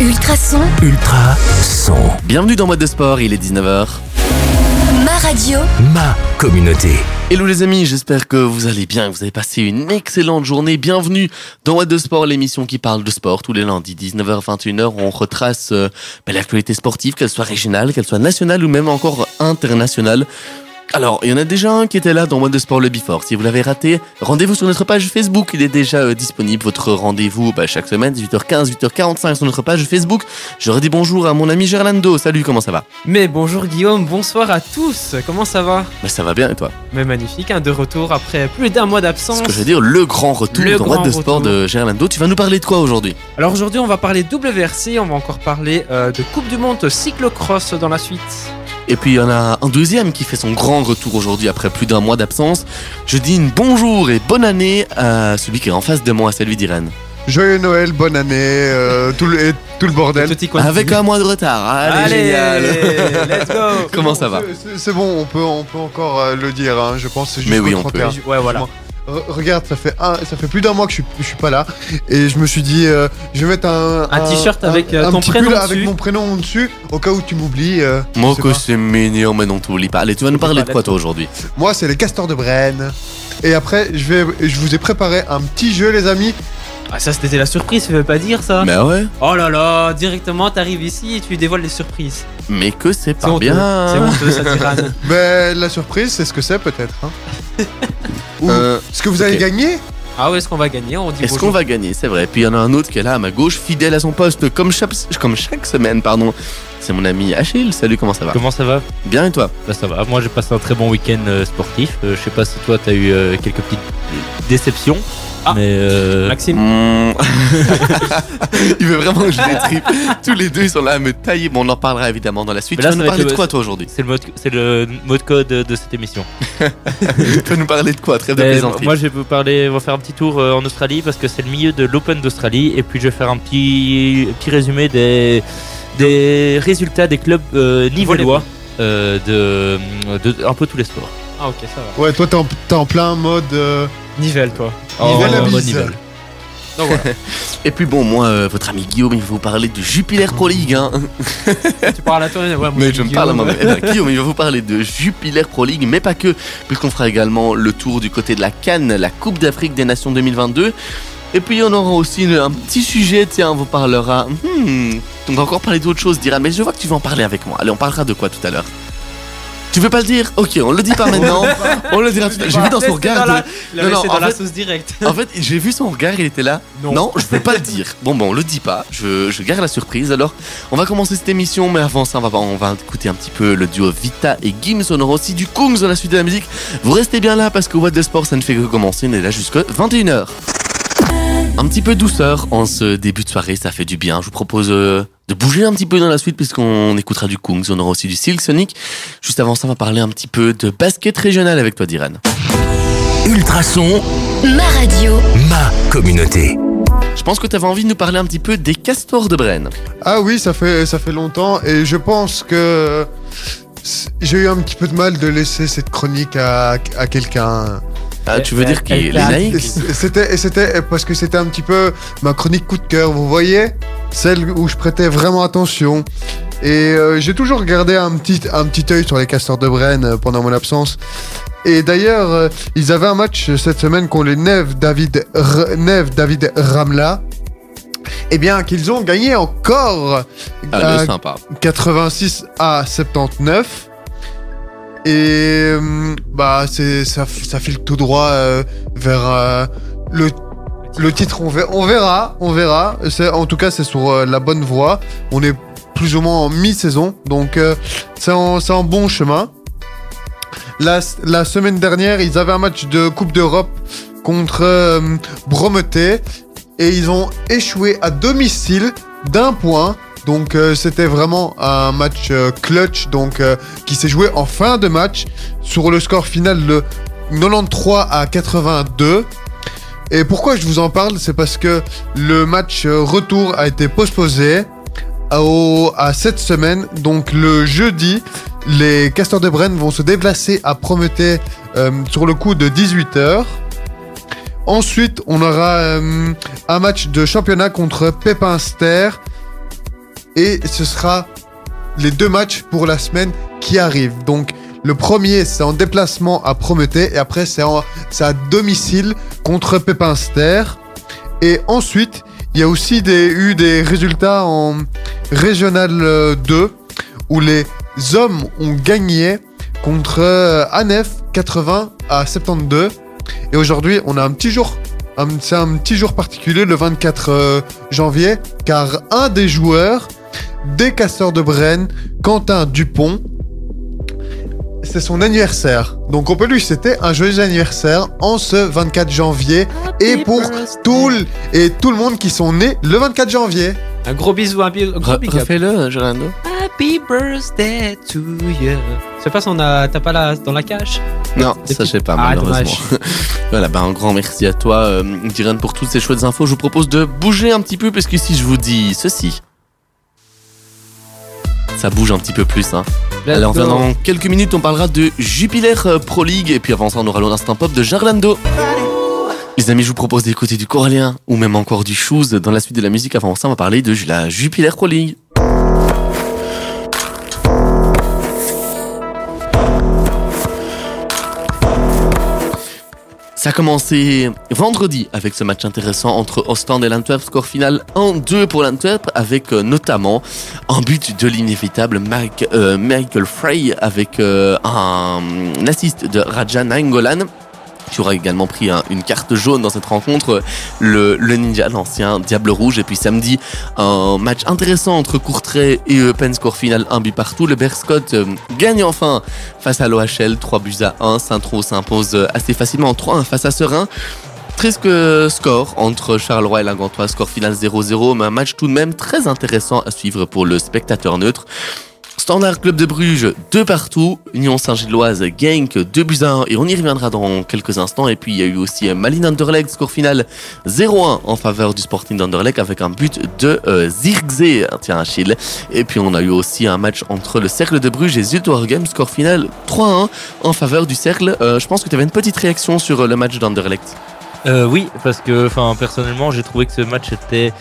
Ultrason, Ultra son. Bienvenue dans Mode de Sport, il est 19h. ma radio, Ma communauté. Hello les amis, j'espère que vous allez bien, que vous avez passé une excellente journée. Bienvenue dans What de Sport, l'émission qui parle de sport tous les lundis 19h-21h. On retrace euh, ben, l'actualité sportive, qu'elle soit régionale, qu'elle soit nationale ou même encore internationale. Alors, il y en a déjà un qui était là dans What de Sport le Before. Si vous l'avez raté, rendez-vous sur notre page Facebook. Il est déjà euh, disponible. Votre rendez-vous bah, chaque semaine, 18h15, 8h45 sur notre page Facebook. Je redis bonjour à mon ami Gerlando. Salut, comment ça va? Mais bonjour Guillaume, bonsoir à tous, comment ça va? Bah, Ça va bien et toi? Mais magnifique, hein, de retour après plus d'un mois d'absence. Ce que je veux dire, le grand retour Le dans grand de Sport retour. de Gerlando. Tu vas nous parler de quoi aujourd'hui? Alors aujourd'hui on va parler WRC, on va encore parler euh, de Coupe du Monde cyclocross dans la suite. Et puis il y en a un deuxième qui fait son grand retour aujourd'hui après plus d'un mois d'absence. Je dis une bonjour et bonne année à celui qui est en face de moi, celui d'Irène. Joyeux Noël, bonne année, euh, tout, le, et tout le bordel. Avec un mois de retard. Allez, Allez, génial. let's go Comment ça va C'est- bon, on peut, on peut encore euh, le dire, hein, je pense. c'est Mais oui, on peut. 31. Ouais voilà. Re- regarde, ça fait, un, ça fait plus d'un mois que je suis, je suis pas là. Et je me suis dit, euh, je vais mettre un. Un t-shirt avec, euh, un ton petit prénom pull dessus. avec mon prénom dessus, au cas où tu m'oublies. euh, Moi que c'est mignon, mais non, t'oublies pas. Allez, tu vas nous parler de quoi toi aujourd'hui? Moi, c'est les castors de Brenne. Et après, je, vais, je vous ai préparé un petit jeu, les amis. Ah ça c'était la surprise, tu veux pas dire ça? Mais ouais, Oh là là, directement t'arrives ici et tu dévoiles les surprises. mais que c'est C'est pas bien. c'est honteux ça tyranne. Ben, la surprise, c'est ce que c'est peut-être. hein. Euh, ce que vous allez ok. gagner Ah ouais, est-ce qu'on va gagner On dit Est-ce bonjour. qu'on va gagner C'est vrai. Puis il y en a un autre qui est là à ma gauche, fidèle à son poste, comme chaque, comme chaque semaine, pardon. C'est mon ami Achille. Salut, comment ça va Comment ça va Bien et toi Bah ça va, moi j'ai passé un très bon week-end euh, sportif. Euh, je sais pas si toi t'as eu euh, quelques petites déceptions. Ah. Mais euh, Maxime Mmh. il veut vraiment que je les tripe. Tous les deux, ils sont là à me tailler. Bon, on en parlera évidemment dans la suite. Mais tu là, vas nous parler de quoi, toi, aujourd'hui c'est le le mode code de cette émission. Tu vas nous parler de quoi Trêve de plaisanterie. moi je vais vous parler, on va faire un petit tour euh, en Australie parce que c'est le milieu de l'Open d'Australie et puis je vais faire un petit petit résumé des des résultats des clubs euh, nivellois euh, de, de un peu tous les sports. Ah ok ça va. Ouais, toi, t'es en, en plein mode. euh, Nivelle toi. Bise. Donc voilà. Et puis bon, moi, euh, votre ami Guillaume, il va vous parler de Jupiler Pro League. Hein. tu parles à toi, ouais, moi, Mais je me Guillaume. parle à moi-même. Eh ben, Guillaume, il va vous parler de Jupiler Pro League, mais pas que, puisqu'on fera également le tour du côté de la Cannes, la Coupe d'Afrique des Nations 2022. Et puis on aura aussi une- un petit sujet, tiens, on vous parlera. Hmm, on va encore parler d'autre chose, dira, mais je vois que tu veux en parler avec moi. Allez, on parlera de quoi tout à l'heure? Tu veux pas le dire Ok, on le dit pas maintenant. on le dira tout à l'heure. J'ai vu dans son regard. dans de- la- Il Non, non, en la fait- sauce directe. En fait, j'ai vu son regard, il était là. Non. Non, je vais pas le dire. Bon, bon, on le dit pas. Je, je garde la surprise. Alors, on va commencer cette émission, mais avant ça, on va, on va écouter un petit peu le duo Vita et Gims. On aura aussi du Kungs dans la suite de la musique. Vous restez bien là parce que What the Sport, ça ne fait que commencer. On est là jusqu'à 21h. Un petit peu douceur en ce début de soirée, ça fait du bien. Je vous propose euh, de bouger un petit peu dans la suite puisqu'on écoutera du Kungs. On aura aussi du Silk Sonic. Juste avant ça, on va parler un petit peu de basket régional avec toi, Diran. Ultrason, ma radio, ma communauté. Je pense que tu avais envie de nous parler un petit peu des castors de Brenne. Ah oui, ça fait, ça fait longtemps et je pense que j'ai eu un petit peu de mal de laisser cette chronique à, à quelqu'un. Ah, tu veux dire qu'il naïf c- C'était, parce que c'était un petit peu ma chronique coup de cœur, vous voyez Celle où je prêtais vraiment attention. Et euh, j'ai toujours gardé un petit, un petit œil sur les castors de Brenne euh, pendant mon absence. Et d'ailleurs, euh, ils avaient un match cette semaine contre les Neve David, R- Neve David Ramla. Eh bien, qu'ils ont gagné encore Ah, euh, le sympa. 86 à 79. Et euh, bah c'est ça, ça file tout droit euh, vers euh, le le titre. On verra, on verra. C'est en tout cas c'est sur la bonne voie. On est plus ou moins en mi-saison, donc c'est en, c'est en bon chemin. La, la semaine dernière, ils avaient un match de Coupe d'Europe contre Brometé et ils ont échoué à domicile d'un point. Donc euh, c'était vraiment un match euh, clutch donc euh, qui s'est joué en fin de match sur le score final de 93 à 82. Et pourquoi je vous en parle? C'est parce que le match retour a été postposé à, à cette semaine. Donc le jeudi, les Castors de Brenne vont se déplacer à Prométhée sur le coup de 18h. Ensuite, on aura un match de championnat contre Pépinster Et ce sera les deux matchs pour la semaine qui arrive. Donc le premier, c'est en déplacement à Prométhée et après, c'est à domicile contre Pépinster. Et ensuite, il y a aussi eu des résultats en Régional euh, 2 où les hommes ont gagné contre euh, Anef 80 à 72. Et aujourd'hui, on a un petit jour. C'est un petit jour particulier, le 24 euh, janvier, car un des joueurs des Casseurs de Brenne, Quentin Dupont, c'est son anniversaire. Donc on peut lui souhaiter un joyeux anniversaire en ce 24 janvier et pour tout le, et tout le monde qui sont nés le 24 janvier. Un gros bisou, un, bi- un gros big up. Refais-le, Gerlando. Happy birthday to you. C'est pas son, euh, t'as pas la, dans la cage? Non, ça je sais pas, Ah, malheureusement. voilà, bah, un grand merci à toi, euh, Diren, pour toutes ces chouettes infos. Je vous propose de bouger un petit peu, parce que si je vous dis ceci, ça bouge un petit peu plus. Hein. Alors, go. dans quelques minutes, on parlera de Jupiler euh, Pro League, et puis avant ça, on aura l'instant pop de Gerlando. Les amis, je vous propose d'écouter du Coralien, ou même encore du Shoes dans la suite de la musique. Avant ça, on va parler de la Jupiler Pro League. Ça a commencé vendredi avec ce match intéressant entre Ostend et l'Antwerp. Score final 1-2 pour l'Antwerp avec euh, notamment un but de l'inévitable euh, Michael Frey avec euh, un, assist de Raja Nainggolan qui aura également pris un- une carte jaune dans cette rencontre, le, Ninja, l'ancien Diable Rouge. Et puis samedi, un match intéressant entre Courtrai et Eupen, score final, un but partout. Le Berscott euh, gagne enfin face à l'OHL, 3 buts à 1. Saint-Tro s'impose euh, assez facilement en 3-1 face à Serein. Presque score entre Charleroi et la Gantois, score final 0-0, mais un match tout de même très intéressant à suivre pour le spectateur neutre. Standard Club de Bruges, deux partout. Union Saint-Gilloise, Genk, 2 buts à 1. Et on y reviendra dans quelques instants. Et puis il y a eu aussi euh, Malin Anderlecht, score final 0-1 en faveur du Sporting d'Anderlecht avec un but de euh. Tiens, Achille. Et puis on a eu aussi un match entre le Cercle de Bruges et Zultwaregem, score final 3-1 en faveur du Cercle. Euh, je pense que tu avais une petite réaction sur le match d'Anderlecht. Euh, oui, parce que enfin personnellement, j'ai trouvé que ce match était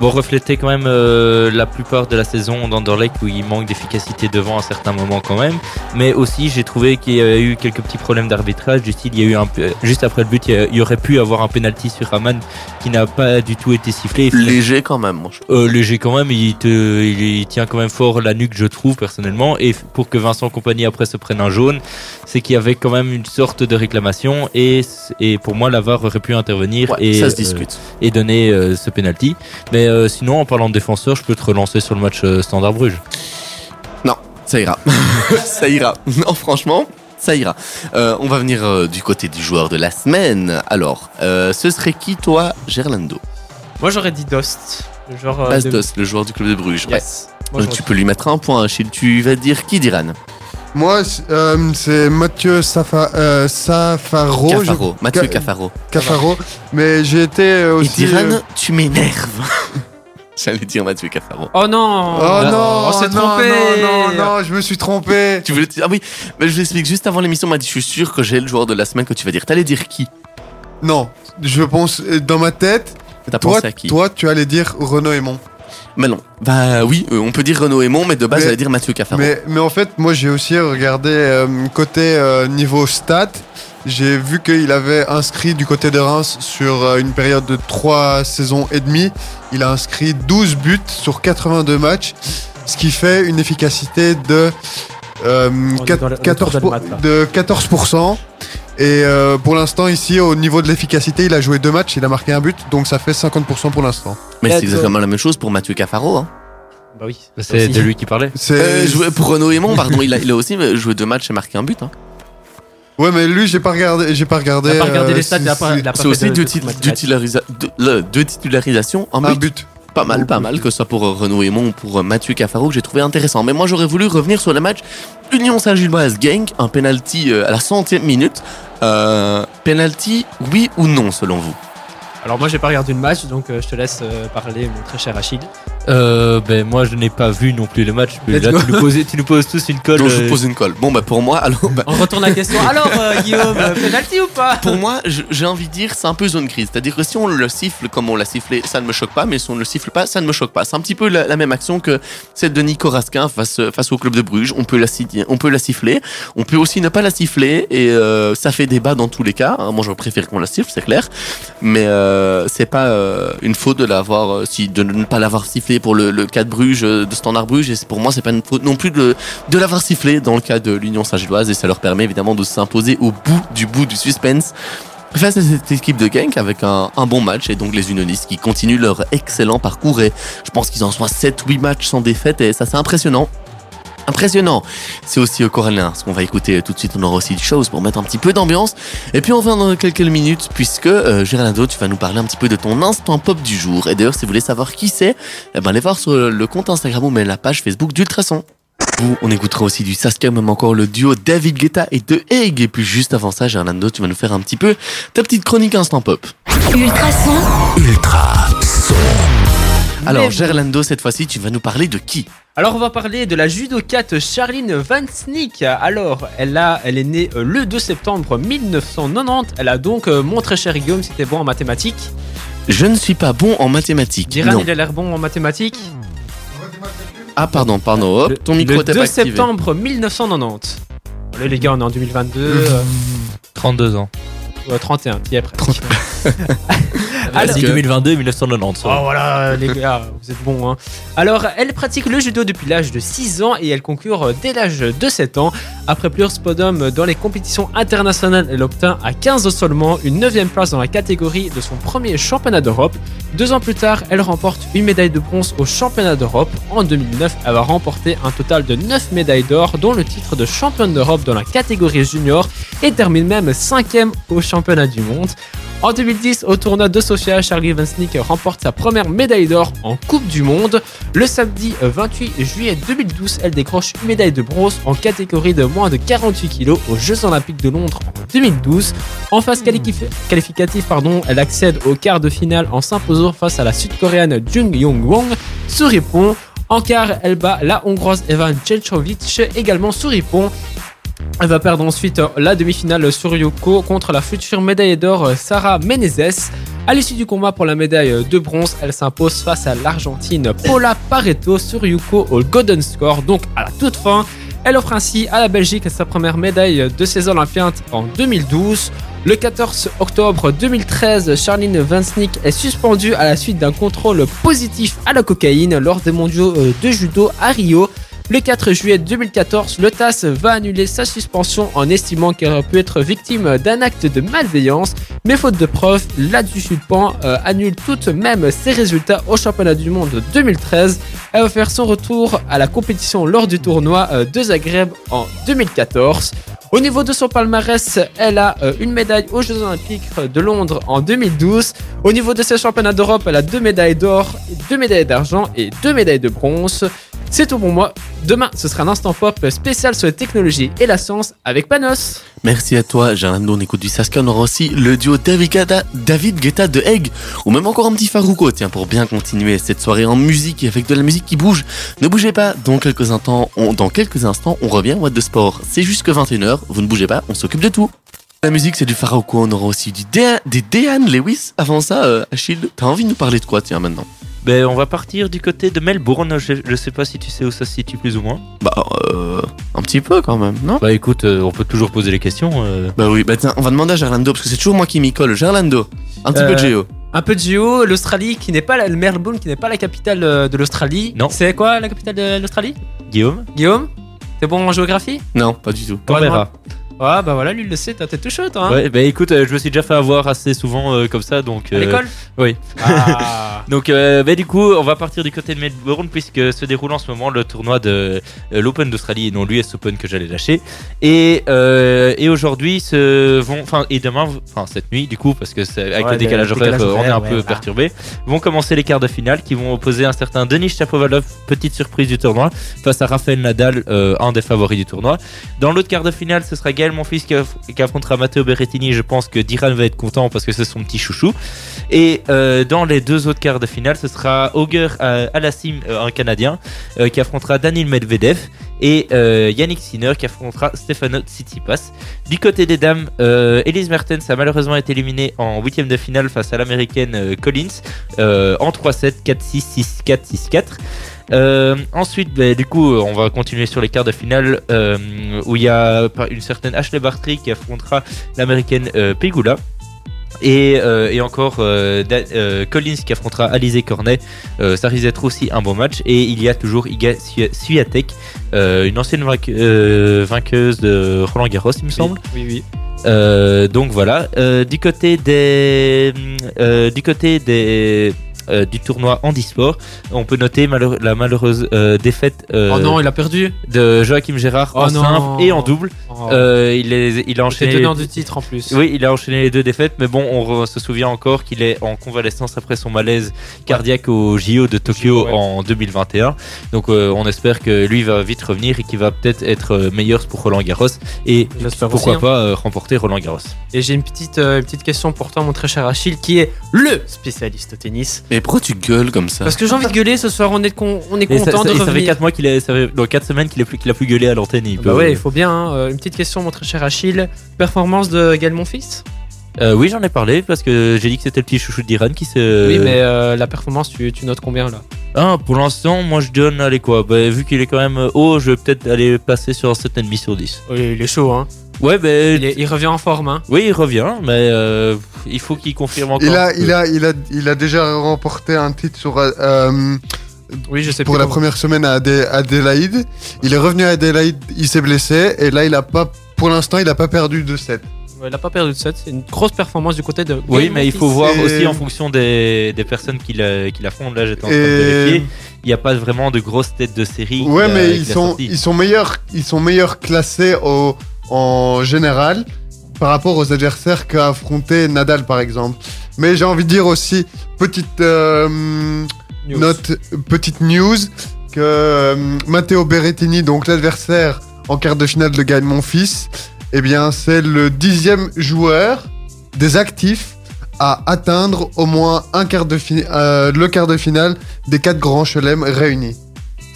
bon reflétait quand même euh, la plupart de la saison d'Anderlecht où il manque d'efficacité devant à certains moments quand même. Mais aussi, j'ai trouvé qu'il y a eu quelques petits problèmes d'arbitrage. Du style, il y a eu un peu- juste après le but, il y, aurait pu avoir un penalty sur Raman qui n'a pas du tout été sifflé. Léger quand même, moi. je trouve. euh, léger quand même, il, te, il, il tient quand même fort la nuque, je trouve personnellement. Et pour que Vincent Compagnie après se prenne un jaune, c'est qu'il y avait quand même une sorte de réclamation. Et, pour moi, la VAR aurait pu intervenir Ouais, et, ça se euh, discute. et donner euh, ce penalty. Mais euh, sinon, en parlant de défenseur, je peux te relancer sur le match euh, Standard Bruges. Non, ça ira. ça ira. Non, franchement, ça ira. Euh, on va venir euh, du côté du joueur de la semaine. Alors, euh, ce serait qui, toi, Gerlando? Moi j'aurais dit Dost. le Genre, euh, de- Bastos, le joueur du club de Bruges. Ouais. Yes. Moi, Euh, j'aurais tu peux lui mettre un point, Achille. Tu vas dire qui, Diran? Moi, c'est- euh, c'est Mathieu Safa, euh, Safaro. je- Cafaro. Mathieu Ca- Cafaro. Cafaro. Mais j'ai été euh, Et aussi. Diran, euh, tu m'énerves. J'allais dire Mathieu Cafaro. Oh non Oh non, On s'est non, trompé non, non, non, je me suis trompé. Tu voulais dire Ah oui, mais je l'explique. Juste avant l'émission, on m'a dit Je suis sûr que j'ai le joueur de la semaine que tu vas dire. T'allais dire qui? Non, je pense dans ma tête. T'as Toi, pensé à qui? toi, tu allais dire Renaud Aymon. Mais non. Bah oui, euh, on peut dire Renaud Aymon, mais de base, j'allais dire Mathieu Cafaro. Mais, mais en fait, moi, j'ai aussi regardé euh, côté euh, niveau stats. J'ai vu qu'il avait inscrit du côté de Reims sur euh, une période de 3 saisons et demie. Il a inscrit 12 buts sur 82 matchs, ce qui fait une efficacité de, euh, est quat- dans le- autour 14, de le pour- mat, là. de 14%. Et euh, pour l'instant, ici, au niveau de l'efficacité, il a joué deux matchs, il a marqué un but, donc ça fait 50% pour l'instant. Mais c'est exactement la même chose pour Mathieu Cafaro. Hein. Bah oui. C'est Aussi. de lui qui parlait. C'est Euh, joué pour Renaud Aymon, pardon, il a, il a aussi euh, joué deux matchs et marqué un but. Hein. Ouais, mais lui, j'ai pas regardé. J'ai pas regardé. Il a pas regardé euh, les stats, a pas C'est aussi de- deux, de deux titularisations, deux, le- deux titularisations, un Un but. but. Pas mal, pas mal, que ce soit pour euh, Renaud Aymon ou pour euh, Mathieu Cafaro, que j'ai trouvé intéressant. Mais moi, j'aurais voulu revenir sur le match Union Saint-Gilloise Genk, un penalty euh, à la centième minute. Penalty, oui ou non, selon vous? Alors moi j'ai pas regardé le match, donc je te laisse parler, mon très cher Achille. Euh, ben moi je n'ai pas vu non plus le match. Mais Let's là go. tu nous, poses, tu nous poses tous une colle. Donc je euh, vous pose une colle. Bon bah pour moi, alors bah, On retourne à la question. Alors, euh, Guillaume, euh, penalty ou pas? Pour moi, j'ai envie de dire, c'est un peu zone grise. C'est-à-dire que si on le siffle comme on l'a sifflé, ça ne me choque pas, mais si on ne le siffle pas, ça ne me choque pas. C'est un petit peu la, la même action que celle de Nico Raskin face, face au club de Bruges. On peut, la, on peut la siffler, on peut aussi ne pas la siffler, et euh, ça fait débat dans tous les cas. hein. Moi, je préfère qu'on la siffle, c'est clair. Mais euh, c'est pas euh, une faute de l'avoir, euh, si, de ne pas l'avoir sifflé pour le, cas de Bruges, euh, de Standard Bruges, et pour moi, c'est pas une faute non plus de, l'avoir sifflé dans le cas de l'Union Saint-Gilloise, et ça leur permet évidemment de s'imposer au bout du bout du suspense face à cette équipe de Genk avec un, bon match et donc les Unionistes qui continuent leur excellent parcours et je pense qu'ils en sont à 7-8 matchs sans défaite et ça c'est impressionnant. Impressionnant. C'est aussi euh, Coralin, ce qu'on va écouter euh, tout de suite. On aura aussi du shows pour mettre un petit peu d'ambiance. Et puis on va dans quelques minutes puisque euh, Géraldo, tu vas nous parler un petit peu de ton instant pop du jour. Et d'ailleurs, si vous voulez savoir qui c'est, eh ben allez voir sur le compte Instagram ou même la page Facebook d'Ultrason. Vous, on écoutera aussi du Saskia, même encore le duo David Guetta et De Egg. Et puis juste avant ça, Gerlando, tu vas nous faire un petit peu ta petite chronique instant pop. Ultrason, Ultra son. Alors, Mais- Gerlando, cette fois-ci, tu vas nous parler de qui? Alors on va parler de la judokate Charline Van Sneek. Alors elle, a, elle est née euh, le 2 septembre 1990. Elle a donc, euh, mon très cher Guillaume, si t'es bon en mathématiques. Je ne suis pas bon en mathématiques. Diran, il a l'air bon en mathématiques. Ah, pardon, pardon. Hop, Le- ton micro le était 2 pas activé. septembre 1990. Allez les gars, on est en 2022. euh, 32 ans. euh, 31, qui est après. Alors- si 2022 1990. Oh voilà les gars, vous êtes bons hein. Alors elle pratique le judo depuis l'âge de 6 ans et elle concure euh, dès l'âge de 7 ans. Après plusieurs podiums dans les compétitions internationales, elle obtint à 15 ans seulement une 9 place dans la catégorie de son premier championnat d'Europe. Deux ans plus tard, elle remporte une médaille de bronze au championnat d'Europe. En 2009, elle va remporter un total de 9 médailles d'or, dont le titre de championne d'Europe dans la catégorie junior et termine même 5ème au championnat du monde. En 2010, au tournoi de Sofia, Charlie Van Sneek remporte sa première médaille d'or en Coupe du Monde. Le samedi euh, 28 juillet 2012, elle décroche une médaille de bronze en catégorie de moins de 48 kg aux Jeux Olympiques de Londres en 2012. En phase qualifi- qualificative, pardon, elle accède au quart de finale en s'imposant face à la sud-coréenne Jung Yong Wong sur Ripon. En quart, elle bat la hongroise Evan Czenchovic également sur Ripon. Elle va perdre ensuite euh, la demi-finale sur Yoko contre la future médaille d'or euh, Sarah Menezes. À l'issue du combat pour la médaille euh, de bronze, elle s'impose face à l'Argentine Paula Pareto sur Yuko au Golden Score. Donc à la toute fin, elle offre ainsi à la Belgique sa première médaille de ces Olympiades en 2012. Le 14 octobre 2013, Charline Van Sneek est suspendue à la suite d'un contrôle positif à la cocaïne lors des mondiaux de judo à Rio. Le 4 juillet 2014, le TAS va annuler sa suspension en estimant qu'elle aurait pu être victime d'un acte de malveillance, mais faute de preuves, l'adjudant euh, annule tout de même ses résultats au championnat du monde 2013. Elle va faire son retour à la compétition lors du tournoi euh, de Zagreb en 2014. Au niveau de son palmarès, elle a euh, une médaille aux Jeux Olympiques de Londres en 2012. Au niveau de ses championnats d'Europe, elle a deux médailles d'or, deux médailles d'argent et deux médailles de bronze. C'est tout pour moi. Demain, ce sera un instant pop spécial sur les technologies et la science avec Panos. Merci à toi, Gerlando. On écoute du Saskia. On aura aussi le duo David Guetta, David Guetta de Egg. Ou même encore un petit Farouko, tiens, pour bien continuer cette soirée en musique et avec de la musique qui bouge. Ne bougez pas. Dans quelques instants, on, revient au What de Sport. C'est jusque 21h. Vous ne bougez pas. On s'occupe de tout. La musique, c'est du Farouko. On aura aussi du Dé- des Lewis. Avant ça, euh, Achille, t'as envie de nous parler de quoi, tiens, maintenant? Ben, on va partir du côté de Melbourne. Je, je sais pas si tu sais où ça se situe plus ou moins. Bah, euh, un petit peu quand même, non? Bah écoute, euh, on peut toujours poser les questions. euh. Bah oui, bah tiens, on va demander à Gerlando, parce que c'est toujours moi qui m'y colle. Gerlando, un petit Euh, peu de géo. Un peu de géo, l'Australie qui n'est pas la, le Melbourne qui n'est pas la capitale euh, de l'Australie. Non. C'est quoi la capitale de l'Australie? Guillaume? Guillaume? T'es bon en géographie? Non, pas du tout. Canberra. Ouais, bah voilà, lui il le sait, t'as t'es tout chaud toi. Hein Ouais, bah écoute, euh, je me suis déjà fait avoir assez souvent euh, comme ça, donc. À euh, l'école? oui. Ah. Donc, bah, du coup, on va partir du côté de Melbourne puisque se déroule en ce moment le tournoi de l'Open d'Australie et non l'US Open que j'allais lâcher. Et, et aujourd'hui, se vont, enfin, et demain, enfin cette nuit, du coup, parce que avec Ouais, le décalage horaire, on est un ouais, peu perturbé, vont commencer les quarts de finale qui vont opposer un certain Denis Chapovalov, petite surprise du tournoi, face à Rafael Nadal, un des favoris du tournoi. Dans l'autre quart de finale, ce sera Gaël Gaël Monfils qui, aff- qui affrontera Matteo Berrettini. Je pense que Diran va être content parce que c'est son petit chouchou. Et euh, dans les deux autres quarts de finale, ce sera Auger euh, Alassim, euh, un Canadien, qui affrontera Daniil Medvedev et Yannick Sinner qui affrontera Stefano Tsitsipas. Du côté des dames, euh, Elise Mertens a malheureusement été éliminée en huitième de finale face à l'américaine Collins en 3-7, 4-6, 6-4, 6-4. Euh, ensuite, ben, du coup, on va continuer sur les quarts de finale euh, où il y a une certaine Ashley Bartry qui affrontera l'américaine euh, Pegula. Et, euh, et encore euh, Da- euh, Collins qui affrontera Alizé Cornet. Ça risque d'être aussi un bon match. Et il y a toujours Iga Swi- Swiatek, une ancienne vainque- vainqueuse de Roland Garros, il me semble. Oui, oui. Donc voilà. Du côté des, du côté des euh, du tournoi handisport, on peut noter malheure- la malheureuse euh, défaite euh, Oh non, il a perdu. de Joachim Gérard Oh en non. simple et en double. Oh. Euh, il, est, il a C'est enchaîné. tenant du titre en plus. Oui, il a enchaîné les deux défaites, mais bon, on re- se souvient encore qu'il est en convalescence après son malaise cardiaque au JO de Tokyo JO, ouais. en 2021. Donc, euh, on espère que lui va vite revenir et qu'il va peut-être être meilleur pour Roland Garros et pourquoi aussi, hein. pas euh, remporter Roland Garros. Et j'ai une petite, euh, une petite question pour toi, mon très cher Achille, qui est le spécialiste au tennis. Mais pourquoi tu gueules comme ça Parce que j'ai envie de gueuler ce soir, on est, con- on est ça, content ça- de et ça fait revenir. 4 mois qu'il est, ça fait, dans 4 semaines qu'il a plus, qu'il a plus gueulé à l'antenne. il Bah peut- ouais, il faut bien. hein. Euh, Une petite question, mon très cher Achille. Performance de Gaël Monfils? Euh, oui, j'en ai parlé parce que j'ai dit que c'était le petit chouchou d'Iran qui se. Oui, mais euh, la performance, tu, tu notes combien là? Ah, pour l'instant, moi je donne, allez quoi, bah, vu qu'il est quand même haut, je vais peut-être aller passer sur un 7,5 sur 10. Oui, il est chaud, hein. Ouais, ben. Il, est- il revient en forme, hein. Oui, il revient, mais euh, il faut qu'il confirme encore. Il a, il, a, il, a, il a déjà remporté un titre sur, euh, Oui, je sais pour la comment. première semaine à Adé- Adélaïde. Il est revenu à Adélaïde, il s'est blessé et là, il a pas, pour l'instant, il a pas perdu de 7. Ouais, il a pas perdu de 7. C'est une grosse performance du côté de. Oui, mais il faut voir aussi en fonction des, des personnes qui la, qui la font. Là, j'étais en train de Et- vérifier. Il n'y a pas vraiment de grosses têtes de série. Ouais, mais ils sont, ils sont meilleurs, ils sont meilleurs classés au, en général par rapport aux adversaires qu'a affronté Nadal, par exemple. Mais j'ai envie de dire aussi petite euh, News. note, petite news que euh, Matteo Berrettini, donc l'adversaire en quart de finale de Gaël Monfils, eh bien c'est le dixième joueur des actifs à atteindre au moins un quart de euh, le quart de finale des quatre grands chelems réunis.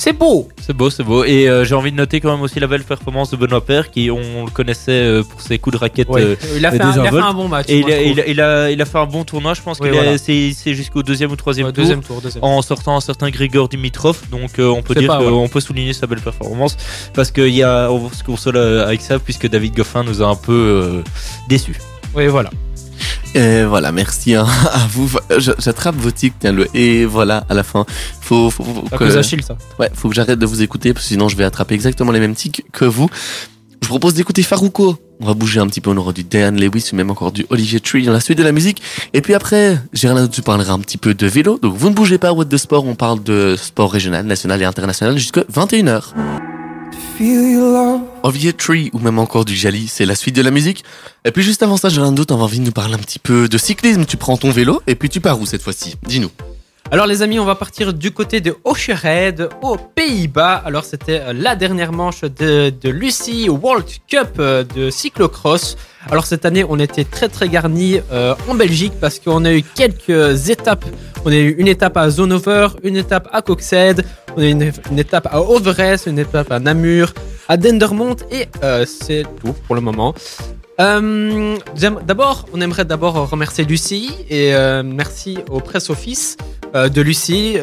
C'est beau C'est beau, c'est beau. Et euh, j'ai envie de noter quand même aussi la belle performance de Benoît Père, qui on le connaissait euh, pour ses coups de raquette. Ouais. euh, il, a fait un, il a fait envols. un bon match. et il a, je il, trouve. a, il, a, il a fait un bon tournoi. Je pense Oui, voilà. a- c'est jusqu'au deuxième ou troisième Ouais, tour. deuxième tour, deuxième en sortant un certain Grigor Dimitrov. Donc on peut dire qu'on peut souligner sa belle performance parce qu'il y a on se console avec ça puisque David Goffin nous a un peu déçus. Oui, voilà. Et voilà, merci hein, à vous. J'attrape vos tics, tiens-le. Et voilà, à la fin, faut, faut, que, ça. ouais, faut que j'arrête de vous écouter, parce que sinon je vais attraper exactement les mêmes tics que vous. Je vous propose d'écouter Farouko. On va bouger un petit peu, on aura du Dan Lewis ou même encore du Olivier Tree dans la suite de la musique. Et puis après, Géraldin, tu parleras un petit peu de vélo. Donc vous ne bougez pas, What de Sport, on parle de sport régional, national et international jusqu'à 21h. Olivier Tree ou même encore du Jali, c'est la suite de la musique. Et puis juste avant ça, Géraldin, t'as envie de nous parler un petit peu de cyclisme. Tu prends ton vélo et puis tu pars où cette fois-ci? Dis-nous. Alors les amis, on va partir du côté de Ochered, aux Pays-Bas. Alors c'était euh, la dernière manche de, de Lucie World Cup euh, de cyclocross. Alors cette année, on était très très garni euh, en Belgique parce qu'on a eu quelques étapes. On a eu une étape à Zonover, une étape à Coxhead, on a eu une, une étape à Overest, une étape à Namur, à Dendermonde et euh, c'est tout pour le moment. Euh, d'abord, on aimerait d'abord remercier Lucie et euh, merci au press office euh, de Lucie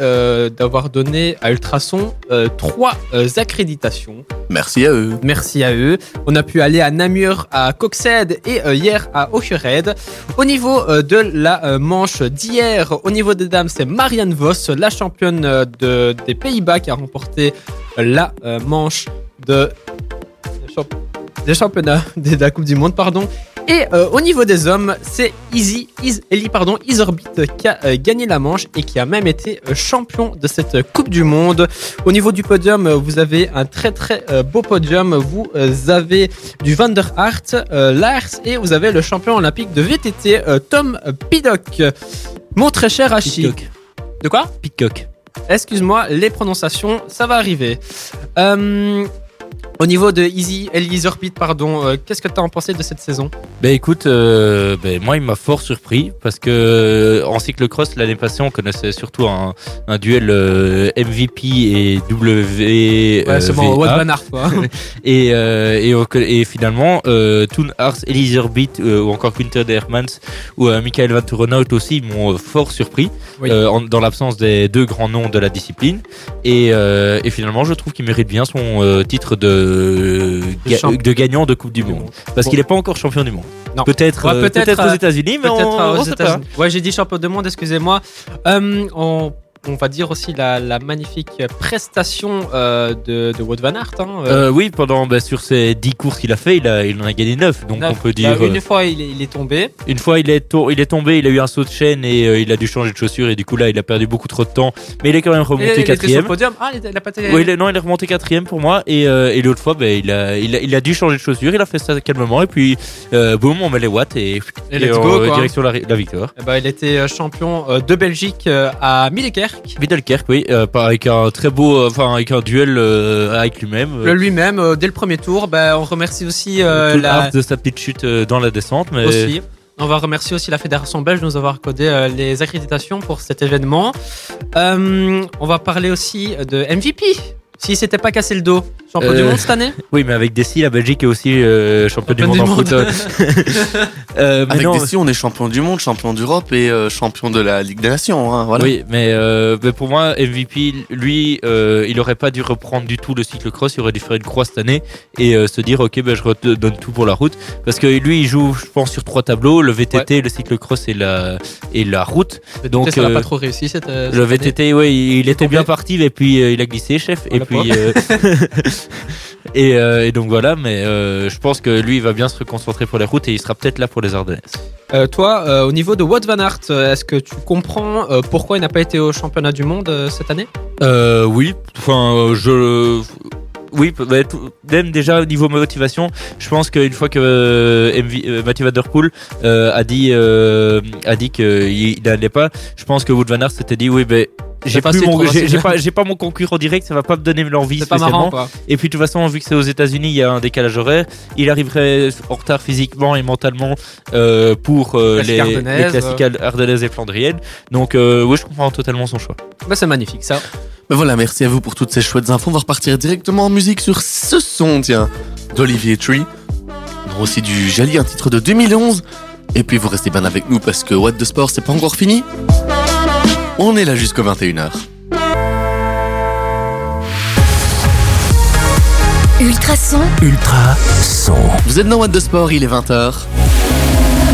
d'avoir donné à Ultrason trois accréditations. Merci à eux. Merci à eux. On a pu aller à Namur, à Coxhead et hier à Ochered. Au niveau de la manche d'hier, au niveau des dames, c'est Marianne Vos, la championne de, des Pays-Bas qui a remporté la manche de, des champ- des championnats de la Coupe du Monde, pardon. Et euh, au niveau des hommes, c'est Easy, Is, Ellie, pardon, Isorbit qui a euh, gagné la manche et qui a même été euh, champion de cette Coupe du Monde. Au niveau du podium, vous avez un très très beau podium. Vous avez du Van der Hart, Lars et vous avez le champion olympique de VTT, Tom Piddock. Mon très cher. Pitcock. De quoi? Pitcock. Excuse-moi, les prononciations, ça va arriver. Euh, Au niveau de Easy, Elise Orbit, pardon, euh, qu'est-ce que tu as en pensé de cette saison? Ben écoute, euh, ben, moi il m'a fort surpris parce que euh, en cyclocross l'année passée on connaissait surtout un, un duel euh, MVP et W. Ouais, c'est bon, Wout van Aert, quoi. et, et, finalement, Toon Ars, Orbit euh, ou encore Quinter Hermans ou Michael Van Turenhout aussi m'ont fort surpris Oui. en- dans l'absence des deux grands noms de la discipline. Et, et finalement, je trouve qu'il mérite bien son titre de, ga- de gagnant de Coupe du Monde. Parce Bon. qu'il n'est pas encore champion du monde. Non. Peut-être Ouais, euh, peut-être, peut-être euh, aux États-Unis, mais on, euh, aux on sait pas. États-Unis. Ouais, j'ai dit champion du monde, excusez-moi. Euh, on, on va dire aussi la, la magnifique prestation euh, de, de Wout van Aert. hein, euh, Euh, oui, pendant bah, sur ces 10 courses qu'il a fait, il, a, il en a gagné 9. Donc on peut Bah, dire. une fois, il est, il est tombé. Une fois, il est, il est tombé, il a eu un saut de chaîne et il a dû changer de chaussure et du coup là, il a perdu beaucoup trop de temps. Mais il est quand même Il, remonté il était sur quatrième. le podium. Ah, il, il a pas été. Oui, il est- non, il est remonté quatrième pour moi et, et l'autre fois, ben, il, a, il, a, il a dû changer de chaussure. Il a fait ça calmement et puis boum, on met les watts et, Et let's en- go, direction la, la victoire. Eh ben, il était champion de Belgique à Millekerk. Widelkerk, oui, euh, avec un très beau, euh, enfin avec un duel euh, avec lui-même. Le lui-même, dès le premier tour, ben, on remercie aussi Tout la, de sa petite chute dans la descente, mais aussi. On va remercier aussi la Fédération belge de nous avoir euh, les accréditations pour cet événement. On va parler aussi de MVP. S'il s'était pas cassé le dos, champion Euh, du monde cette année oui, mais avec Dessy, la Belgique est aussi euh, champion du monde en foot. euh. Euh, mais Avec Dessy, on est champion du monde, champion d'Europe et euh, champion de la Ligue des Nations. hein, voilà. Oui, mais, euh, mais pour moi, MVP, lui, euh, il aurait pas dû reprendre du tout le cyclocross. Il aurait dû faire une croix cette année et euh, se dire, ok, ben, je redonne tout pour la route. Parce que lui, il joue, je pense, sur trois tableaux le VTT, le cyclocross et la, et la route. Donc, ça n'a euh, pas trop réussi cette, euh, cette Le année. VTT, ouais, il, il était tombé. bien parti, et puis euh, il a glissé, chef. Et puis. euh, et, euh, et donc voilà, mais euh, je pense que lui, il va bien se reconcentrer pour les routes et il sera peut-être là pour les Ardennes. Euh, toi, euh, au niveau de Wout van Aert, est-ce que tu comprends euh, pourquoi il n'a pas été au championnat du monde euh, cette année? Euh, oui, enfin, euh, je. Oui, bah, tout- même déjà au niveau motivation, je pense qu'une fois que euh, MV, euh, Mathieu Van Der Poel euh, a dit euh, a dit qu'il n'allait pas, je pense que Wout van Aert s'était dit oui, ben j'ai pas j'ai pas mon concurrent direct, ça va pas me donner l'envie C'est pas spécialement. marrant. Et puis de toute façon, vu que c'est aux États-Unis, il y a un décalage horaire. Il arriverait en retard physiquement et mentalement euh, pour euh, les, les classiques ardennaises et flandriennes. Donc euh, oui, je comprends totalement son choix. Bah, c'est magnifique, ça. Ben voilà, merci à vous pour toutes ces chouettes infos. On va repartir directement en musique sur ce son, tiens, d'Olivier Tree. On aura aussi du Jali, un titre de 2011. Et puis vous restez bien avec nous parce que What the Sport, c'est pas encore fini. On est là jusqu'au 21h. Ultrason, Ultra son. Vous êtes dans What the Sport, il est 20h.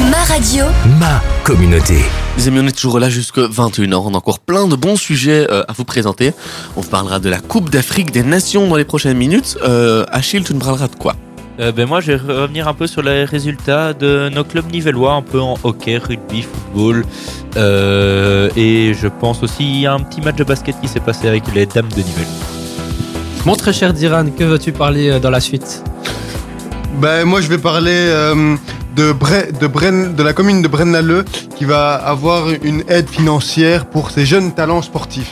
Ma radio, Ma communauté. Les amis, on est toujours là jusqu'à 21h. On a encore plein de bons sujets euh, à vous présenter. On vous parlera de la Coupe d'Afrique des Nations dans les prochaines minutes. Euh, Achille, tu nous parleras de quoi? Euh, ben moi, je vais revenir un peu sur les résultats de nos clubs nivellois, un peu en hockey, rugby, football. Euh, et je pense aussi a un petit match de basket qui s'est passé avec les dames de Nivelles. Mon très cher Diran, que veux-tu parler dans la suite? Ben, moi, je vais parler euh, de, de, de la commune de Brennaleux qui va avoir une aide financière pour ses jeunes talents sportifs.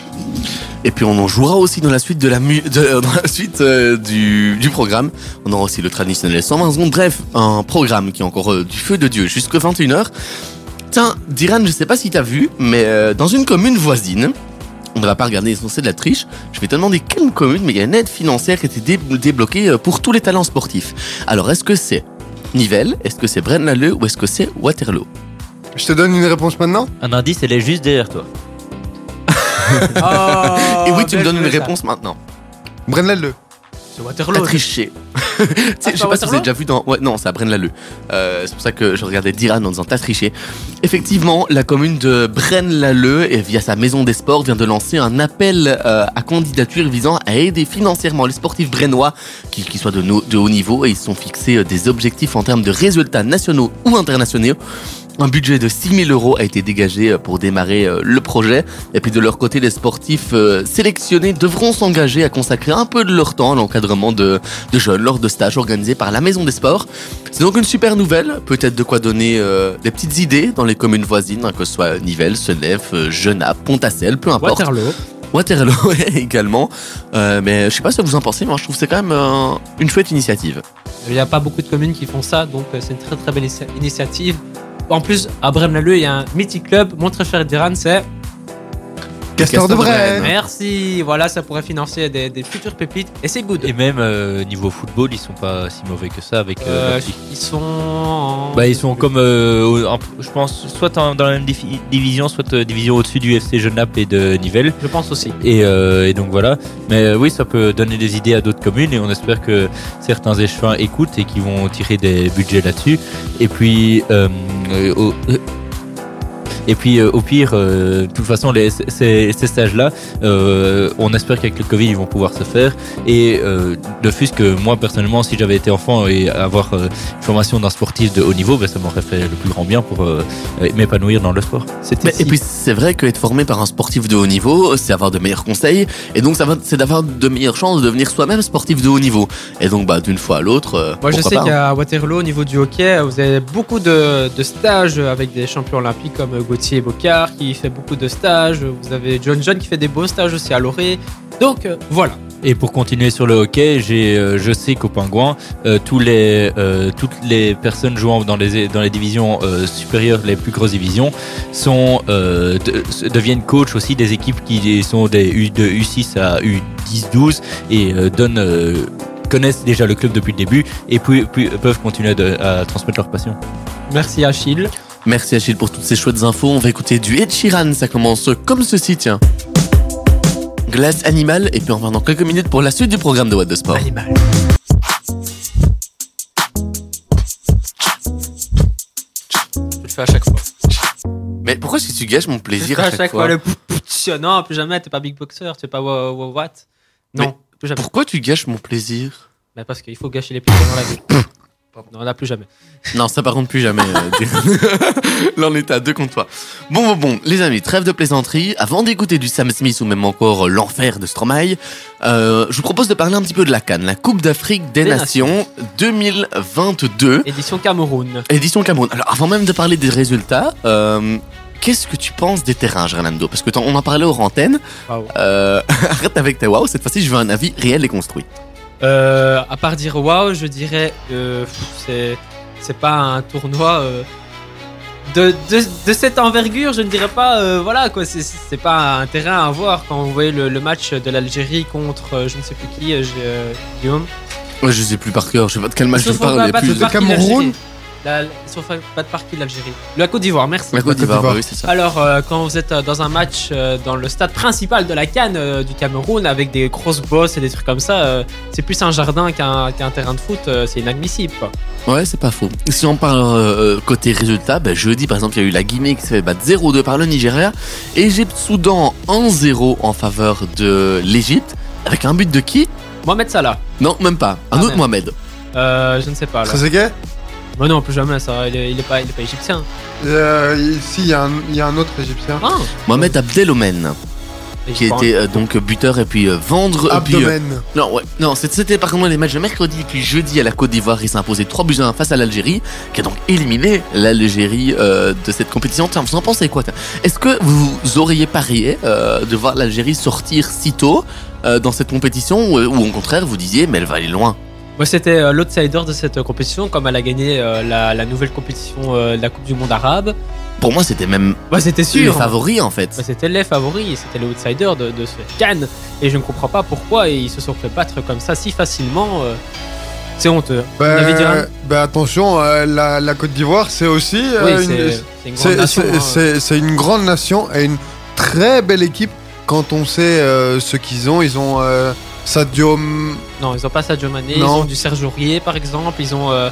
Et puis on en jouera aussi dans la suite de la mu- de- dans la suite euh, du, du programme. On aura aussi le traditionnel 120 secondes. Bref, un programme qui est encore euh, du feu de Dieu jusqu'à 21h. Tiens, Diran, je sais pas si t'as vu, mais euh, dans une commune voisine, on ne va pas regarder l'essentiel de la triche. Je vais te demander quelle commune, mais il y a une aide financière qui a été dé- débloquée euh, pour tous les talents sportifs. Alors, est-ce que c'est Nivelles, est-ce que c'est Braine-l'Alleud ou est-ce que c'est Waterloo? Je te donne une réponse maintenant? Un indice, elle est juste derrière toi. Et oui, tu me donnes une réponse maintenant. Brennaleux. C'est T'as Waterloo. triché. Tu sais, je sais pas si vous avez déjà vu dans. Ouais, non, c'est à Braine-l'Alleud. Euh, c'est pour ça que je regardais Diran en disant t'as triché. Effectivement, la commune de Braine-l'Alleud, et via sa maison des sports, vient de lancer un appel euh, à candidature visant à aider financièrement les sportifs brennois, qu'ils soient de, no- de haut niveau, et ils se sont fixés euh, des objectifs en termes de résultats nationaux ou internationaux. Un budget de 6 000 euros a été dégagé euh, pour démarrer euh, le projet. Et puis de leur côté, les sportifs euh, sélectionnés devront s'engager à consacrer un peu de leur temps à l'encadrement de, de jeunes lors de stages organisés par la Maison des Sports. C'est donc une super nouvelle, peut-être de quoi donner euh, des petites idées dans les communes voisines, hein, que ce soit Nivelles, Senef, Genappe, Pontassel, peu importe. Waterloo. Waterloo également. Euh, mais je sais pas ce que vous en pensez, mais moi je trouve que c'est quand même euh, une chouette initiative. Il n'y a pas beaucoup de communes qui font ça, donc c'est une très très belle initia- initiative. En plus, à Brême-l'Alleud, il y a un mythique club. Mon très cher Diran, c'est. Castor de Brenne. Merci. Voilà, ça pourrait financer des, des futures pépites. Et c'est good. Et même euh, niveau football, ils sont pas si mauvais que ça avec. euh, Euh, ils sont. en- Bah, ils sont comme, euh, je pense, soit en- dans la même division, soit euh, division au-dessus du FC Genappe et de Nivelles. Je pense aussi. Et, euh, et donc voilà. Mais euh, oui, ça peut donner des idées à d'autres communes et on espère que certains échevins écoutent et qu'ils vont tirer des budgets là-dessus. Et puis, euh, euh, au, et puis euh, au pire, euh, de toute façon, les, ces, ces stages-là, euh, on espère qu'avec le Covid, ils vont pouvoir se faire. Et euh, de plus que moi, personnellement, si j'avais été enfant et avoir euh, une formation d'un sportif de haut niveau, ben, ça m'aurait fait le plus grand bien pour euh, m'épanouir dans le sport. Et puis c'est vrai qu'être formé par un sportif de haut niveau, c'est avoir de meilleurs conseils, et donc ça va, c'est d'avoir de meilleures chances de devenir soi-même sportif de haut niveau. Et donc bah d'une fois à l'autre. Moi, je sais pas, hein. qu'à Waterloo, au niveau du hockey, vous avez beaucoup de, de stages avec des champions olympiques comme Gauthier Bocard qui fait beaucoup de stages. Vous avez John John qui fait des beaux stages aussi à Loré. Donc euh, voilà. Et pour continuer sur le hockey, j'ai, euh, je sais qu'au Pingouin, euh, tous les, euh, toutes les personnes jouant dans les, dans les divisions euh, supérieures, les plus grosses divisions, sont, de- deviennent coach aussi des équipes qui sont des U, de U6 à U10-12 et donnent, connaissent déjà le club depuis le début et peuvent continuer de- à transmettre leur passion. Merci Achille. Merci Achille pour toutes ces chouettes infos. On va écouter du Ed Sheeran. Ça commence comme ceci, tiens. Glace Animal, et puis on va dans quelques minutes pour la suite du programme de What the Sport. Animal. Je le fais à chaque fois. Mais pourquoi est-ce que tu gâches mon Je le plaisir fais à chaque, fois, le Non, plus jamais. T'es pas big boxer. T'es pas wa- what? Non, Mais plus jamais. Pourquoi tu gâches mon plaisir? Mais parce qu'il faut gâcher les plaisirs dans la vie. Non, là plus jamais. Non, ça par contre plus jamais. euh. Là, on est à deux contre toi. Bon, bon, bon, les amis, trêve de plaisanterie. Avant d'écouter du Sam Smith ou même encore euh, l'enfer de Stromae, euh, je vous propose de parler un petit peu de la Cannes, la Coupe d'Afrique des, Des Nations 2022, Édition Cameroun. édition Cameroun. Alors, avant même de parler des résultats, euh, qu'est-ce que tu penses des terrains, Gerlando? Parce que on en parlait aux antennes. Waouh. Euh, arrête avec tes wow, cette fois-ci, je veux un avis réel et construit. Euh, à part dire waouh, je dirais euh, pff, c'est c'est pas un tournoi euh, de, de, de cette envergure. Je ne dirais pas euh, voilà quoi. C'est c'est pas un terrain à voir quand vous voyez le, le match de l'Algérie contre euh, je ne sais plus qui, euh, euh, Guillaume. Ouais, je sais plus par cœur, je sais pas de quel match je parle. battre plus... qui, Cameroun l'Algérie La- Ils se font battre par qui l'Algérie La Côte d'Ivoire, merci. La Côte d'Ivoire, bah oui, c'est ça. Alors, euh, quand vous êtes euh, dans un match euh, dans le stade principal de la Cannes euh, du Cameroun avec des grosses bosses et des trucs comme ça, euh, c'est plus un jardin qu'un terrain de foot, euh, c'est inadmissible. Quoi. Ouais, c'est pas faux. Si on parle euh, côté résultat, ben, jeudi par exemple, il y a eu la Guinée qui s'est fait battre 0-2 par le Nigeria. Égypte-Soudan 1-0 en faveur de l'Égypte. Avec un but de qui? Mohamed Salah, Non, même pas. Un Ah, autre. Mohamed. euh, je ne sais pas. Là. Mais non, plus jamais ça. Il est, il est pas, il est pas égyptien. Euh, Ici, il y, a un- il y a un autre égyptien. Ah, Mohamed Abdelomen, qui était euh, donc buteur et puis euh, vendre. et puis, euh, Abdomen. non, ouais. Non, c'est- c'était par contre les matchs de mercredi puis jeudi à la Côte d'Ivoire. Il s'est imposé 3 buts à 1 face à l'Algérie, qui a donc éliminé l'Algérie euh, de cette compétition. Tiens, vous en pensez quoi tiens? Est-ce que vous auriez parié euh, de voir l'Algérie sortir si tôt euh, dans cette compétition ou, ou au contraire vous disiez mais elle va aller loin? Moi, c'était euh, l'outsider de cette euh, compétition, comme elle a gagné euh, la, la nouvelle compétition euh, de la Coupe du Monde arabe. Pour moi, c'était même Ouais, c'était les sûr. favoris en fait. Bah, c'était les favoris, c'était les outsiders de, de ce Cannes. Et je ne comprends pas pourquoi ils se sont fait battre comme ça si facilement. euh, c'est honteux. Bah, un- bah, attention, euh, la, la Côte d'Ivoire, c'est aussi euh, oui, une, c'est c'est une grande nation. c'est- hein. une grande nation et une très belle équipe quand on sait euh, ce qu'ils ont. Ils ont euh, Sadio. Non, ils ont pas Sadio Mané, ils Non. ont du Serge Aurier par exemple, ils ont euh,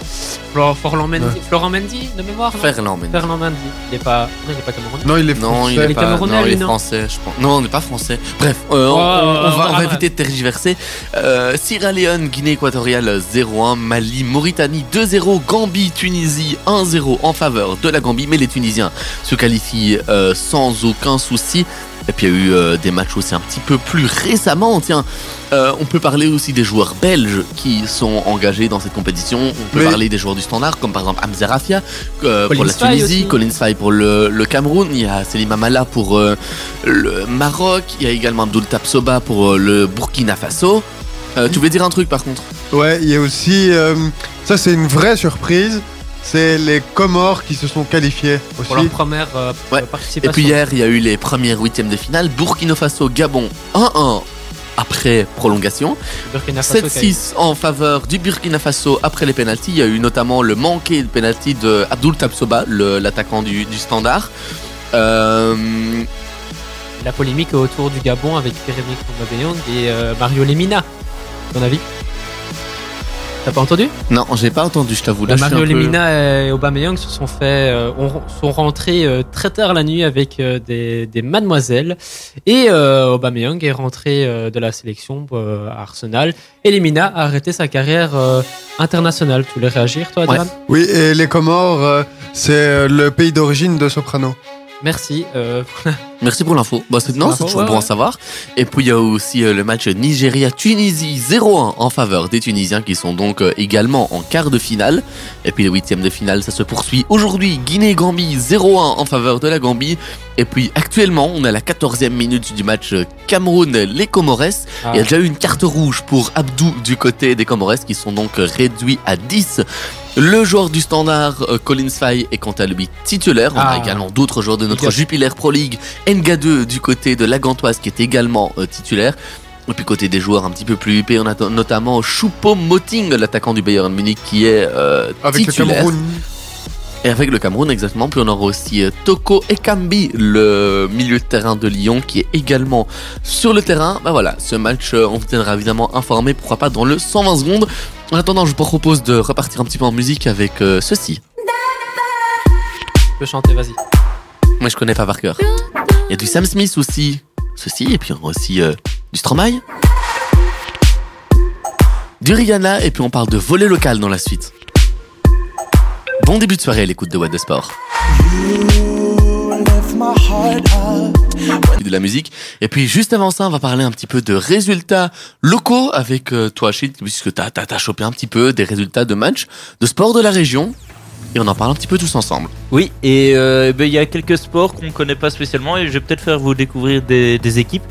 Flor- Florent, Mendy, Ouais. Florent Mendy de mémoire. non Ferland, mais Fernand Mendy. Il est pas. Non, il est pas camerounais. Non, il est non, français. il est est pas. Camerounais, Non, il est français, je pense. Non, on n'est pas français. Bref, euh, on, Oh, on- on va, on va arrête. éviter de tergiverser. Euh, Sierra Leone, Guinée équatoriale 0-1, Mali, Mauritanie 2-0, Gambie, Tunisie 1-0 en faveur de la Gambie, mais les Tunisiens se qualifient euh, sans aucun souci. Et puis il y a eu euh, des matchs aussi un petit peu plus récemment. Tiens, Euh, on peut parler aussi des joueurs belges qui sont engagés dans cette compétition. On peut parler des joueurs du standard, comme par exemple Hamza Rafia euh, pour la Tunisie, aussi. Colin Faye pour le, le Cameroun. Il y a Selim Amala pour euh, le Maroc. Il y a également Abdul Tapsoba pour euh, le Burkina Faso. Euh, tu voulais dire un truc par contre? Ouais, il y a aussi. euh, ça, c'est une vraie surprise. C'est les Comores qui se sont qualifiés aussi. Pour leur première euh, Ouais. participation. Et puis hier, il y a eu les premières huitièmes de finale. Burkina Faso, Gabon 1-1 après prolongation. Burkina Faso, 7-6 en faveur du Burkina Faso après les pénalties. Il y a eu notamment le manqué de pénalty de Abdul Tapsoba, le- l'attaquant du, du standard. Euh, La polémique autour du Gabon avec Aubameyang et euh, Mario Lemina. Ton avis? T'as pas entendu? Non, j'ai pas entendu, je t'avoue. Là, je suis Mario un peu- Lemina et Aubameyang se sont fait, euh, ont- sont rentrés euh, très tard la nuit avec euh, des, des mademoiselles et euh, Aubameyang est rentré euh, de la sélection euh, à Arsenal et Lemina a arrêté sa carrière euh, internationale. Tu voulais réagir toi, Ouais. Adrian Oui, et les Comores, euh, c'est le pays d'origine de Soprano. Merci. euh, Merci pour l'info. Bah, c'est, non, c'est toujours ouais, bon à savoir. Et puis il y a aussi euh, le match Nigeria-Tunisie 0-1 en faveur des Tunisiens qui sont donc euh, également en quart de finale. Et puis le huitième de finale, ça se poursuit aujourd'hui. Guinée-Gambie 0-1 en faveur de la Gambie. Et puis actuellement, on est à la 14e minute du match Cameroun-les Comores. ah, Il y a déjà eu une carte rouge pour Abdou du côté des Comores qui sont donc réduits à 10. Le joueur du standard, euh, Collins Faye, est quant à lui titulaire. On a Ah. également d'autres joueurs de notre Jupiler Pro League. Nga2 du côté de la Gantoise qui est également euh, titulaire. Et puis côté des joueurs un petit peu plus huppés, on a notamment Choupo-Moting, l'attaquant du Bayern Munich qui est euh, Avec titulaire. le Cameroun. Et avec le Cameroun, exactement. Puis on aura aussi euh, Toko Ekambi, le milieu de terrain de Lyon, qui est également sur le terrain. Bah voilà, ce match, euh, on vous tiendra évidemment informé, pourquoi pas dans le 120 secondes. En attendant, je vous propose de repartir un petit peu en musique avec euh, ceci. tu peux chanter, vas-y. Moi, je connais pas par cœur. Il y a du Sam Smith aussi. Ceci, et puis on aura aussi euh, du Stromae. Du Rihanna, et puis on parle de volet local dans la suite. Bon début de soirée l'écoute de What the Sport. de la musique. Et puis juste avant ça, on va parler un petit peu de résultats locaux avec euh, toi, Achille, puisque t'as as, chopé un petit peu des résultats de matchs de sport de la région. Et on en parle un petit peu tous ensemble. Oui, et euh, ben, il y a quelques sports qu'on ne connaît pas spécialement et je vais peut-être faire vous découvrir des, des équipes.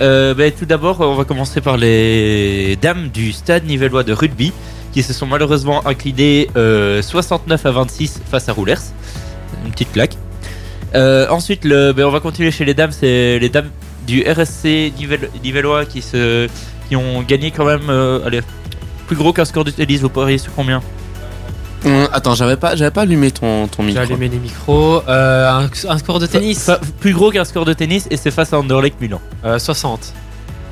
Euh, ben, tout d'abord, on va commencer par les dames du stade nivellois de rugby qui se sont malheureusement inclinées euh, 69 à 26 face à Roulers. Une petite claque. Euh, ensuite, le, ben, on va continuer chez les dames. C'est les dames du RSC Nivel- nivellois qui, se, qui ont gagné quand même euh, allez, plus gros qu'un score de tennis. Vous pariez sur combien? Hum, attends, j'avais pas, j'avais pas allumé ton, ton J'ai micro. allumé les micros. Euh, un, un score de tennis? Fa- plus gros qu'un score de tennis et c'est face à Anderlecht Milan. Euh, 60.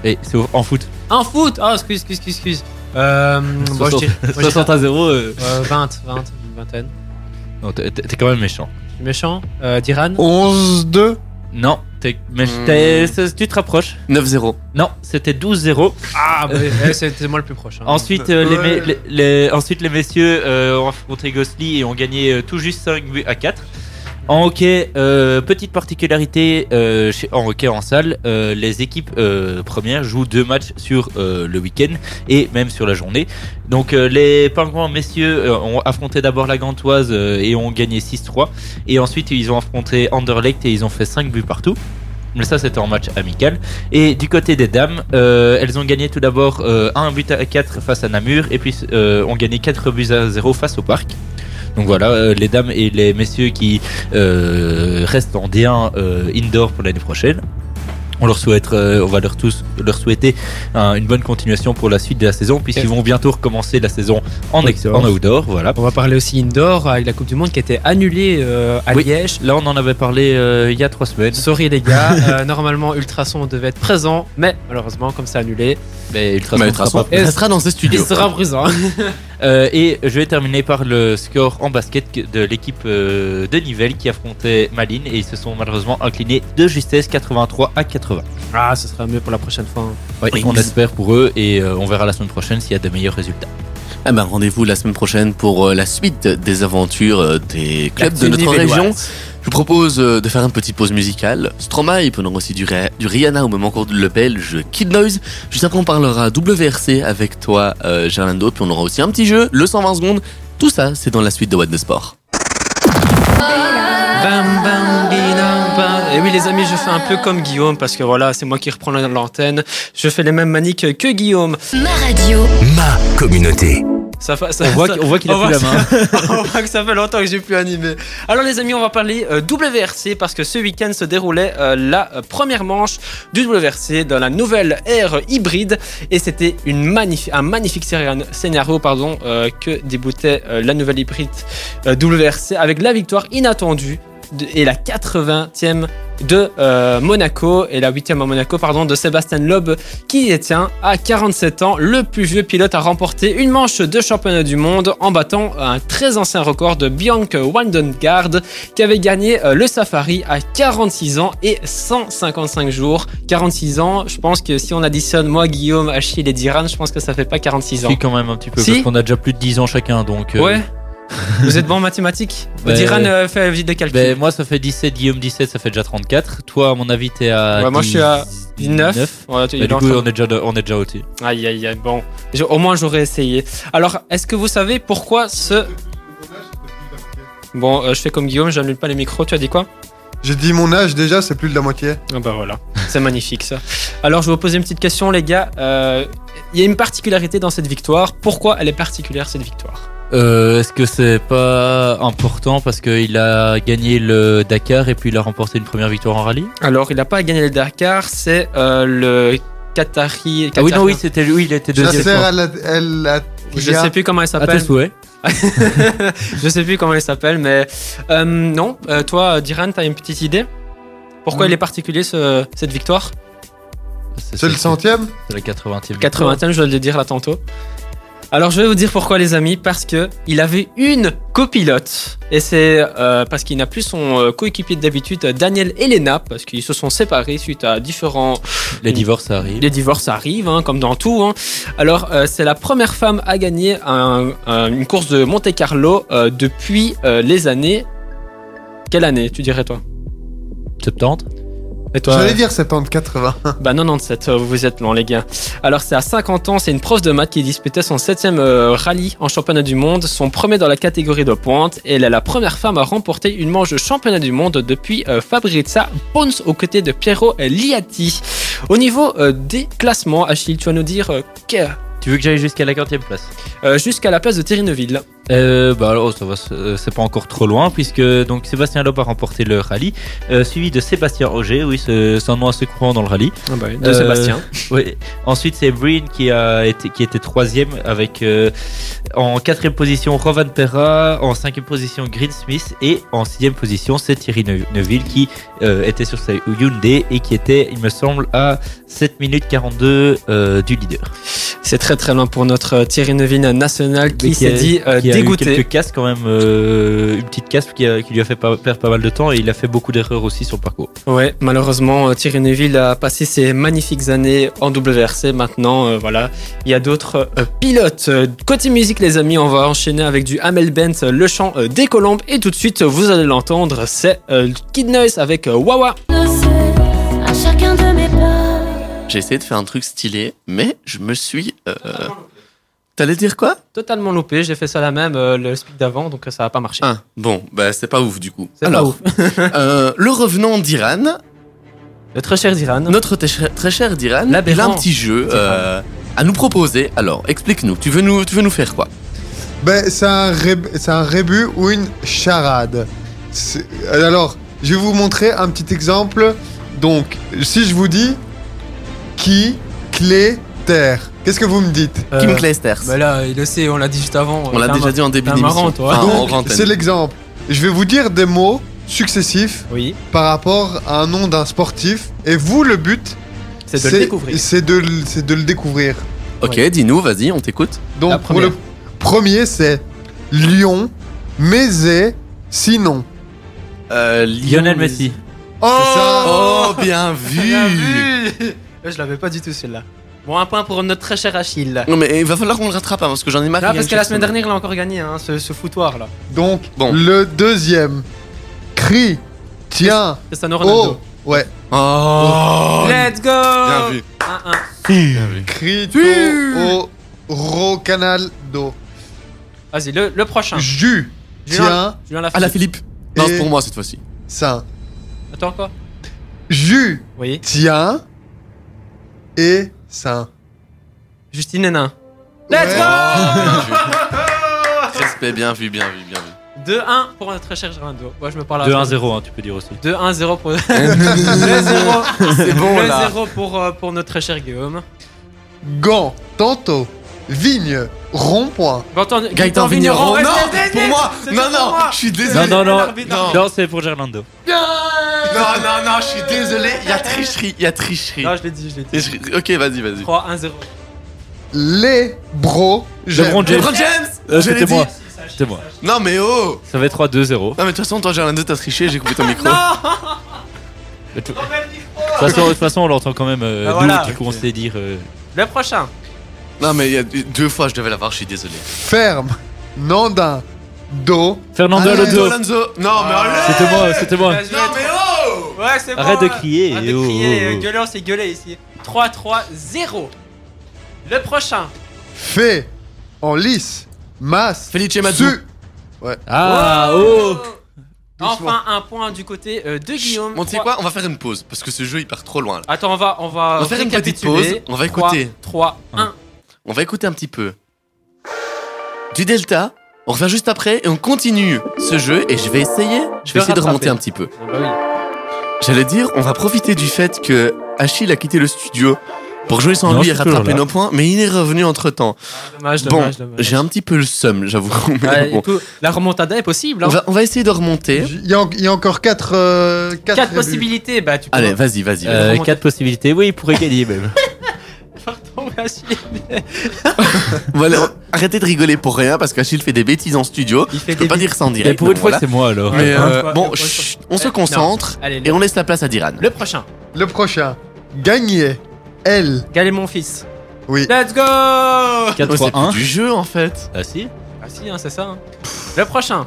Et c'est au- en foot. Un foot? Ah, excuse, excuse, excuse, excuse. Euh, moi, je dirais- moi, je dirais- 60 à 0. euh, euh, 20, 20, une vingtaine. non, t'es- quand même méchant. Je suis méchant. Euh, Diran 11-2. Non, t'es- mais Hmm. t'es- c'est- tu te rapproches. 9-0. Non, c'était 12-0. Ah, bah, ouais, c'était moi le plus proche. hein. Ensuite, euh, les, Ouais. me- les- les- ensuite, les messieurs euh, ont affronté Gosli et ont gagné euh, tout juste 5 buts à 4. En hockey, euh, petite particularité euh, en hockey en salle, euh, les équipes premières jouent deux matchs sur le week-end et même sur la journée. Donc les pingouins messieurs ont affronté d'abord la Gantoise et ont gagné 6-3 et ensuite ils ont affronté Anderlecht et ils ont fait 5 buts partout. Mais ça c'était en match amical. Et du côté des dames, elles ont gagné tout d'abord euh, un but à 4 face à Namur et puis ont gagné 4 buts à 0 face au parc. Donc voilà, euh, les dames et les messieurs qui euh, restent en D1 euh, indoor pour l'année prochaine. On leur souhaite, euh, on va leur tous leur souhaiter un- une bonne continuation pour la suite de la saison, puisqu'ils vont bientôt recommencer la saison en, Outdoor. en outdoor. Voilà. On va parler aussi indoor avec la Coupe du Monde qui a été annulée euh, à Oui. Liège. Là, on en avait parlé euh, il y a trois semaines. Sorry les gars, euh, normalement Ultrason devait être présent, mais malheureusement comme c'est annulé, Mais Ultrason Mais sera pas- restera dans ses il studios. sera présent. Euh, et je vais terminer par le score en basket de l'équipe euh, de Nivelles qui affrontait Malines et ils se sont malheureusement inclinés de justesse 83 à 80. Ah, ce sera mieux pour la prochaine fois. hein. Ouais, Oui. on espère pour eux et euh, on verra la semaine prochaine s'il y a de meilleurs résultats. Eh ben, rendez-vous la semaine prochaine pour euh, la suite des aventures euh, des clubs de notre région. Je vous propose euh, de faire une petite pause musicale. Stromae, puis on aura aussi du, Ri- du Rihanna ou même encore le belge Kid Noise. Juste après, on parlera WRC avec toi, euh, Gerlando, puis on aura aussi un petit jeu, le 120 secondes. Tout ça, c'est dans la suite de What the Sport. Bam, bam. Et oui, les amis, je fais un peu comme Guillaume parce que voilà, c'est moi qui reprends l'antenne. Je fais les mêmes maniques que Guillaume. Ma radio. Ma communauté. Ça, On voit, ça- qu'- on voit qu'il a on plus la main. on voit que ça fait longtemps que j'ai plus animé. Alors les amis, on va parler euh, WRC parce que ce week-end se déroulait euh, la euh, première manche du WRC dans la nouvelle ère hybride et c'était une un magnifique scénario, pardon, euh, que déboutait euh, la nouvelle hybride euh, WRC avec la victoire inattendue et la 80e de euh, Monaco et la 8e à Monaco pardon de Sébastien Loeb qui détient à 47 ans le plus vieux pilote à remporter une manche de championnat du monde en battant un très ancien record de Bianca Wandengard qui avait gagné euh, le Safari à 46 ans et 155 jours. 46 ans, je pense que si on additionne moi, Guillaume, Achille et Diran, je pense que ça fait pas 46 ans. Si, quand même un petit peu, Si parce qu'on a déjà plus de 10 ans chacun, donc... euh, Ouais. Vous êtes bon en mathématiques Bah, Diran euh, fait vite de calcul. Ben, moi, ça fait 17, Guillaume 17, ça fait déjà 34. Toi, à mon avis, t'es à. Ouais, moi, je suis à 19. 19. Ouais, tu- Bah, du coup, on est déjà, on est déjà au-dessus. Aïe aïe aïe, bon. Je- Au moins j'aurais essayé. Alors, est-ce que vous savez pourquoi ce... Bon, euh, je fais comme Guillaume, j'annule pas les micros, tu as dit quoi J'ai dit mon âge déjà, c'est plus de la moitié. Ah bah voilà, c'est magnifique ça. Alors je vais vous poser une petite question les gars. Euh, Il y a une particularité dans cette victoire. Pourquoi elle est particulière cette victoire? Euh, Est-ce que c'est pas important parce qu'il a gagné le Dakar et puis il a remporté une première victoire en rallye? Alors il n'a pas gagné le Dakar, c'est euh, le Qatari... Ah oui, non, oui, c'était lui, il était deuxième. Je sais plus comment tes s'appelle. je sais plus comment elle s'appelle, mais euh, non. Euh, toi, Diran, t'as une petite idée? Pourquoi il est particulier ce- cette victoire? C'est le centième? C'est la 80e. 80e, je vais le dire là tantôt. Alors je vais vous dire pourquoi les amis, parce que il avait une copilote et c'est euh, parce qu'il n'a plus son euh, coéquipier d'habitude euh, Daniel Elena parce qu'ils se sont séparés suite à différents Les divorces, ça arrive. les divorces arrivent, hein, comme dans tout. hein. Alors, euh, c'est la première femme à gagner un- un- une course de Monte Carlo euh, depuis euh, les années. Quelle année, tu dirais, toi? 70 Et toi J'allais dire 70-80. Bah 97, euh, vous êtes long les gars. Alors c'est à 50 ans, c'est une prof de maths qui disputait son septième euh, rallye en championnat du monde, son premier dans la catégorie de pointe, et elle est la première femme à remporter une manche de championnat du monde depuis euh, Fabrizia Pons aux côtés de Piero Liatti. Au niveau euh, des classements, Achille, tu vas nous dire euh, que- Tu veux que j'aille jusqu'à la 40e place? Euh, jusqu'à la place de Thierry Neuville. Euh, bah alors ça va, c'est euh, c'est pas encore trop loin puisque donc Sébastien Loeb a remporté le rallye, euh, suivi de Sébastien Auger, oui c'est un nom assez courant dans le rallye. Ah bah, de Euh, Sébastien. Oui. Ensuite c'est Breen qui a été qui était troisième avec euh, en quatrième position Rovan Perra, en cinquième position Green Smith et en sixième position c'est Thierry Neu- Neuville qui euh, était sur sa Hyundai et qui était il me semble à 7 minutes 42 euh, du leader. C'est très très loin pour notre euh, Thierry Neuville national qui s'est dit euh, qui a eu dégoûté. quelques casques quand même, euh, une petite casque qui, a- qui lui a fait pas- perdre pas mal de temps et il a fait beaucoup d'erreurs aussi sur le parcours. Ouais, malheureusement, euh, Thierry Neuville a passé ses magnifiques années en WRC. Maintenant, euh, voilà, il y a d'autres euh, pilotes. Côté musique, les amis, on va enchaîner avec du Hamel Bent, le chant des colombes. Et tout de suite, vous allez l'entendre, c'est euh, Kid Noise avec euh, Wawa. J'ai essayé de faire un truc stylé, mais je me suis. T'allais dire quoi? Totalement loupé, j'ai fait ça la même, euh, le speak d'avant, donc ça va pas marcher. Ah, bon, bah c'est pas ouf du coup. C'est pas Alors, ouf. euh, le revenant d'Iran, Le très cher Diran. notre très cher- très cher d'Iran, il a L'aberrant un petit jeu euh, à nous proposer. Alors, explique-nous, tu veux nous, tu veux nous faire quoi? Ben, c'est un, ré- c'est un rébut ou une charade. C'est- Alors, je vais vous montrer un petit exemple. Donc, si je vous dis qui, clé, terre, qu'est-ce que vous me dites Euh, Kim Kleisters. bah là, il le sait, on l'a dit juste avant. On l'a déjà dit en début d'émission. marrant, toi. Enfin, c'est l'exemple. Je vais vous dire des mots successifs Oui, par rapport à un nom d'un sportif. Et vous, le but, c'est de le découvrir. C'est de, le- c'est de le découvrir. Ok, dis-nous, vas-y, on t'écoute. Donc, pour le premier, c'est Lyon, Mézé, sinon. Euh, Lionel Messi. Oh, Oh, bien vu Bien vu Je l'avais pas du tout celui-là. Bon, un point pour notre très cher Achille. Non mais il va falloir qu'on le rattrape hein, parce que j'en ai marre. Non, parce que la semaine dernière, il a encore gagné, hein, ce, ce foutoir là. Donc, Bon. le deuxième, cri, Tiens. Cristiano Ronaldo. Oh. Ouais. Oh Let's go Bien vu. 1-1. Bien vu. Crito Rocanaldo. Vas-y, le, le prochain. Jus. Julien, Tiens. Julien Ah la Philippe Non, Et- c'est pour moi cette fois-ci. Saint. Attends quoi? Jus. Oui. Tiens. Et Saint. Justine Hénin. Let's Ouais. go Bien vu. Respect, bien vu, bien vu, bien vu. 2-1 pour notre cher Gerando. Moi, je me parle à 2-1-0, hein, tu peux dire aussi. 2-1-0 pour. le 0. C'est bon le là. 0 pour, euh, pour notre très cher Guillaume. Gant. Tantôt. Vigne. Rond-point. Gaëtan, Gaëtan Vigneron, non, pour moi, non, non, je suis Non, désolé. non, non, non. non, c'est pour Gerlando. Non, non, non, je suis désolé, il y a tricherie, il y a tricherie. Non, je l'ai dit, je l'ai dit. Tricherie. Ok, vas-y, vas-y. 3-1-0. Les bro. LeBron James. LeBron James Euh, Je l'ai C'était dit. moi. C'était moi. Non, mais oh Ça va être 3-2-0. Non, mais de toute façon, toi, Gerlando, t'as triché, j'ai coupé ton micro. De toute façon, de toute façon, on l'entend quand même. euh, Ah, nous, voilà. du coup, on sait dire. euh, Le prochain. Non, mais il y a deux fois, je devais l'avoir, je suis désolé. Ferme. Nandin. Do. Fernando Ah, Alonso. Alonso Non, mais allez C'était moi, c'était moi. Non, mais oh Ouais, c'est bon. Arrête de ouais. crier, Arrête de oh, crier. oh, oh. Gueuler, c'est gueuler ici. 3-3-0. Le prochain. Fait. En lice. Masse. Felice Mazou. Su. Ah, oh Enfin, un point du côté euh, de Guillaume. Bon, tu sais Trois- quoi On va faire une pause, parce que ce jeu, il part trop loin, là. Attends, on va, on va, On va faire une petite pause, on va écouter. 3, 1. On va écouter un petit peu. Du Delta, on revient juste après, et on continue ce jeu, et je vais essayer, je De vais essayer de remonter un petit peu. Bah oui. J'allais dire, on va profiter du fait que Achille a quitté le studio pour jouer sans Non, lui et rattraper nos points, mais il est revenu entre temps. Dommage, Bon, dommage, dommage. j'ai un petit peu le seum, j'avoue. mais Ouais, bon. écoute, la remontada est possible. on, Hein. va, on va essayer de remonter. Il y, a, il y a encore 4 euh, 4 possibilités. Bah, tu peux. Allez, vas-y, vas-y. vas-y. Euh, remonter. 4 possibilités. Oui, il pourrait gagner même. Pardon, Achille. Voilà, arrêtez de rigoler pour rien, parce qu'Achille fait des bêtises en studio. Il fait Je peux des pas bêtises. dire ça en direct. pour une fois, voilà. c'est moi alors. Mais euh, bon, chut, on se Non. concentre Allez, et on laisse la place à Diran. le prochain. Le prochain. Gagné. L. Galet mon fils. Oui. Let's go Ah 4 Oh, 3 c'est plus 1. du jeu en fait. Ah si si, hein, c'est ça. hein. Le prochain.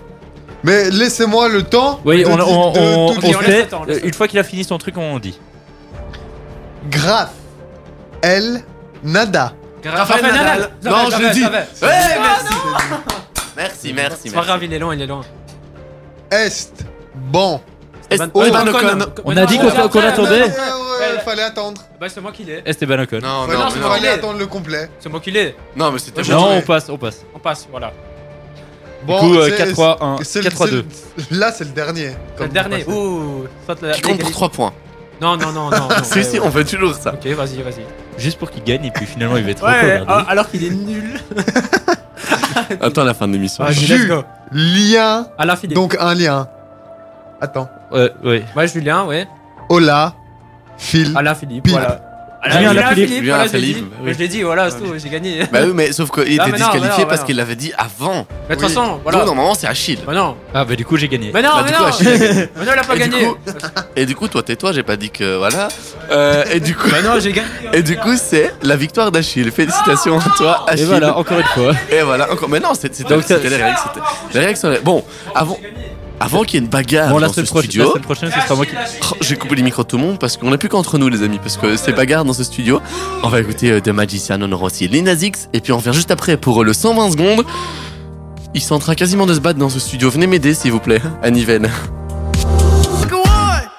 Mais laissez-moi le temps. Oui, on, on, on, fait. euh, Une fois qu'il a fini son truc, on dit. Graphe. L. Nada. Raphaël Nadal. Non, je l'ai dit. Ouais, merci. Merci, merci, C'est pas grave, il est loin, il est loin. Est. Bon? Esteban Ocon. On a dit qu'on attendait. Ouais, ouais, fallait attendre. Bah, c'est moi qui l'ai. Esteban Ocon. Non, non, il fallait attendre le complet. C'est moi qui l'ai. Non, mais c'était Non, bon. Non, joué. on passe, on passe. On passe, voilà. Bon, du coup, euh, c'est- 4 3 1. c'est le- 4 3 c'est 2. le- Là, c'est le dernier. C'est le dernier. Ouh. Qui compte pour l'égalité. 3 points. Non, non, non, non. non, Si, ouais, si, ouais. on fait toujours ça. Ok, vas-y, vas-y. Juste pour qu'il gagne et puis finalement il va être Ouais, ah, alors qu'il est nul. Attends la fin de l'émission. Vas-y, let's Jus. go. Lien. Alain Philippe. Donc un lien. Attends. Ouais, ouais. Moi, Julien, ouais. Ola. Phil. Alain Philippe, Pile. voilà. Julien Alaphilippe. Julien voilà, je l'ai dit. bah oui. Mais Je l'ai dit, voilà, c'est tout, j'ai gagné. Bah oui, mais sauf qu'il Ah, était non, disqualifié parce qu'il l'avait dit avant. Mais de toute façon, voilà. Donc normalement c'est Achille. Bah non. Ah bah du coup j'ai gagné. Mais non, Bah, mais du coup, non. Mais non, il a pas Et du gagné. coup- Et du coup, toi tais-toi, j'ai pas dit que voilà. Euh, et du coup, Bah non, j'ai gagné. et du coup, c'est la victoire d'Achille. Félicitations à toi, Et Achille. voilà, encore une fois. Et voilà, encore. Mais non, c'est- c'était sont les- Bon, avant, avant qu'il y ait une bagarre Bon, la dans ce prochaine, la studio. semaine prochaine, ce sera moi qui. Oh, J'ai coupé les micros de tout le monde parce qu'on n'est plus qu'entre nous, les amis. Parce que c'est bagarre dans ce studio. On va écouter euh, The Magician, on aura aussi Lina Zix. Et puis on revient juste après pour euh, le 120 secondes. Ils sont en train quasiment de se battre dans ce studio. Venez m'aider, s'il vous plaît, à Nivelles.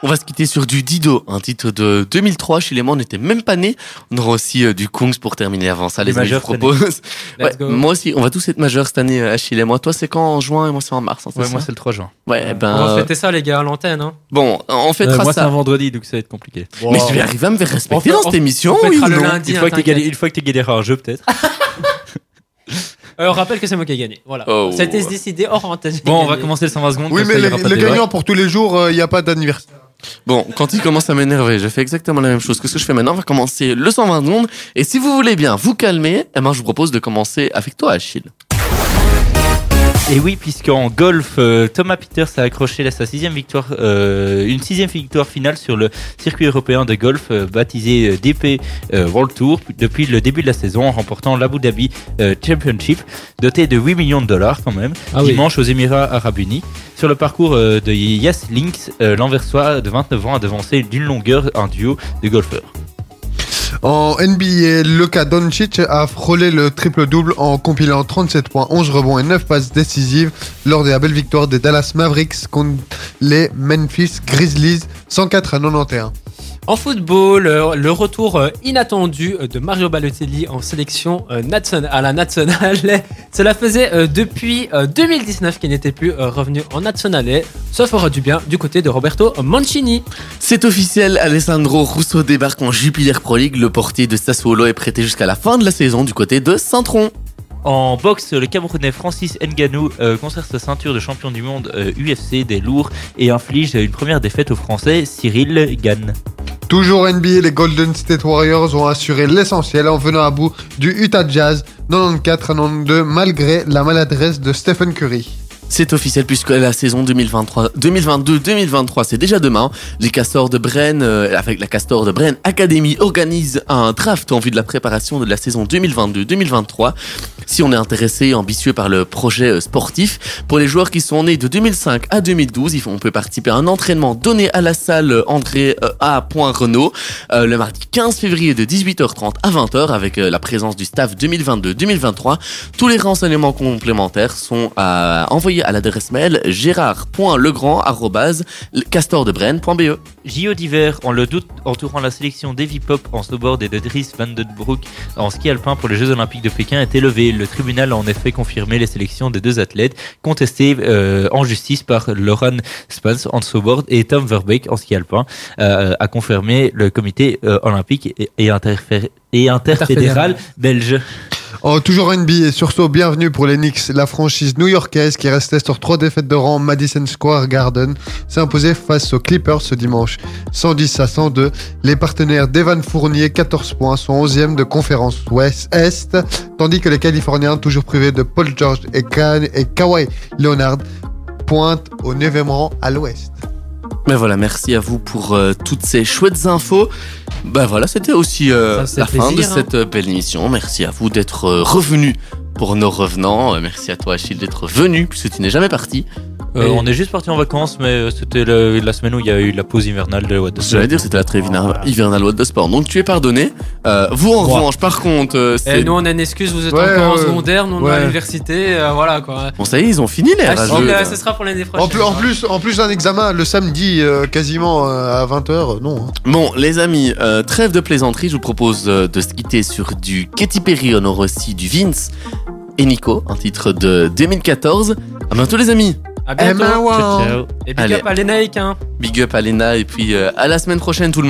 On va se quitter sur du Dido, un titre de 2003. Chez les moi, on n'était même pas nés. On aura aussi euh, du Kungs pour terminer avant ça. Les Les, amis, je propose. Ouais, Let's go. moi aussi, on va tous être majeurs cette année, euh, Achille et moi. Toi, c'est quand en juin et moi, c'est en mars. hein, c'est Ouais, moi c'est le 3 juin. Ouais, ben. On va euh, fêter ça, les gars, à l'antenne. Hein. Bon, on Euh, fêtera moi c'est ça. un vendredi donc ça va être compliqué. Mais je vais arriver à me faire respecter fait- dans cette émission, on oui le non lundi. Une hein, fois une fois que t'es gagné un jeu peut-être. Euh, on rappelle que c'est moi qui ai gagné. Voilà. Oh. Ça a été décidé hors antenne. Bon, on va commencer le 120 secondes. Oui, mais le, gagnant pour tous les jours, il n'y a pas d'anniversaire. Bon, quand il commence à m'énerver, je fais exactement la même chose que ce que je fais maintenant. On va commencer le 120 secondes. Et si vous voulez bien vous calmer, eh ben, je vous propose de commencer avec toi, Achille. Et oui, puisqu'en golf, euh, Thomas Peters a accroché sa sixième victoire, euh, une sixième victoire finale sur le circuit européen de golf euh, baptisé DP euh, World Tour depuis le début de la saison en remportant l'Abu Dhabi Championship, doté de 8 millions de dollars quand même, Ah oui. dimanche aux Émirats Arabes Unis. Sur le parcours de Yas Links, l'Anversois de 29 ans a devancé d'une longueur un duo de golfeurs. En NBA, Luka Doncic a frôlé le triple-double en compilant 37 points, 11 rebonds et 9 passes décisives lors de la belle victoire des Dallas Mavericks contre les Memphis Grizzlies 104 à 91. En football, euh, le retour euh, inattendu euh, de Mario Balotelli en sélection à la nationale. Cela faisait depuis euh, 2019 qu'il n'était plus revenu en nationale. Ça fera du bien du côté de Roberto Mancini. C'est officiel, Alessandro Rousseau débarque en Jupiler Pro League. Le portier de Sassuolo est prêté jusqu'à la fin de la saison du côté de Saint-Tron. En boxe, le Camerounais Francis Nganou euh, conserve sa ceinture de champion du monde euh, UFC des lourds et inflige une première défaite au Français Cyril Gann. Toujours NBA, les Golden State Warriors ont assuré l'essentiel en venant à bout du Utah Jazz 94 à 92 malgré la maladresse de Stephen Curry. C'est officiel puisque la saison 2023 2022-2023, c'est déjà demain. Les castors de Bren, euh, avec la Castor de Bren Academy, organisent un draft en vue de la préparation de la saison 2022-2023. Si on est intéressé ambitieux par le projet euh, sportif, pour les joueurs qui sont nés de 2005 à 2012, il faut- on peut participer à un entraînement donné à la salle euh, André A. Renault le mardi 15 février de 18h30 à 20h avec la présence du staff 2022-2023. Tous les renseignements complémentaires sont à envoyer à l'adresse mail gérard.legrand.castordebren.be. JO d'hiver, en le doute entourant la sélection d'Evie Pop en snowboard et de Dries Van Den Broek en ski alpin pour les Jeux Olympiques de Pékin est élevé. Le tribunal a en effet confirmé les sélections des deux athlètes contestées euh, en justice par Lauren Spence en snowboard et Tom Verbeek en ski alpin, euh, a confirmé le comité euh, olympique et, et, interfé- et interfédéral belge. Oh, toujours NBA, sursaut bienvenue pour les Knicks. La franchise new-yorkaise qui restait sur trois défaites de rang Madison Square Garden s'est imposée face aux Clippers ce dimanche. 110 à 102. Les partenaires d'Evan Fournier, 14 points, sont 11e de conférence Ouest-Est, tandis que les Californiens, toujours privés de Paul George et, et Kawhi Leonard, pointent au 9e rang à l'Ouest. Mais voilà, merci à vous pour euh, toutes ces chouettes infos. Bah voilà, c'était aussi euh, Ça, la fin de hein. cette euh, belle émission. Merci à vous d'être revenus pour nos revenants. Merci à toi Achille d'être venu puisque tu n'es jamais parti. Euh, on est juste parti en vacances, mais euh, c'était la semaine où il y a eu la pause hivernale de What the J'allais dire c'était la trêve hivernale- hivernale What de sport. Donc tu es pardonné. Euh, vous en Ouais. revanche, par contre, euh, Et c'est nous, on a une excuse, vous êtes Ouais, encore en secondaire, nous, on est à l'université, euh, voilà quoi. bon ça y est, ils ont fini les Ah, euh, ce sera pour l'année prochaine. En plus, en plus, en plus d'un examen le samedi, euh, quasiment euh, à 20h, non. hein. Bon, les amis, euh, trêve de plaisanterie, je vous propose euh, de se quitter sur du Katy Perry, on aura aussi du Vince et Nico, un titre de 2014. À bientôt les amis. À bientôt. Emma Wan. Ciao, ciao. Et big Allez. up à l'ENAIC, hein. Big up à Lena et puis euh, à la semaine prochaine tout le monde.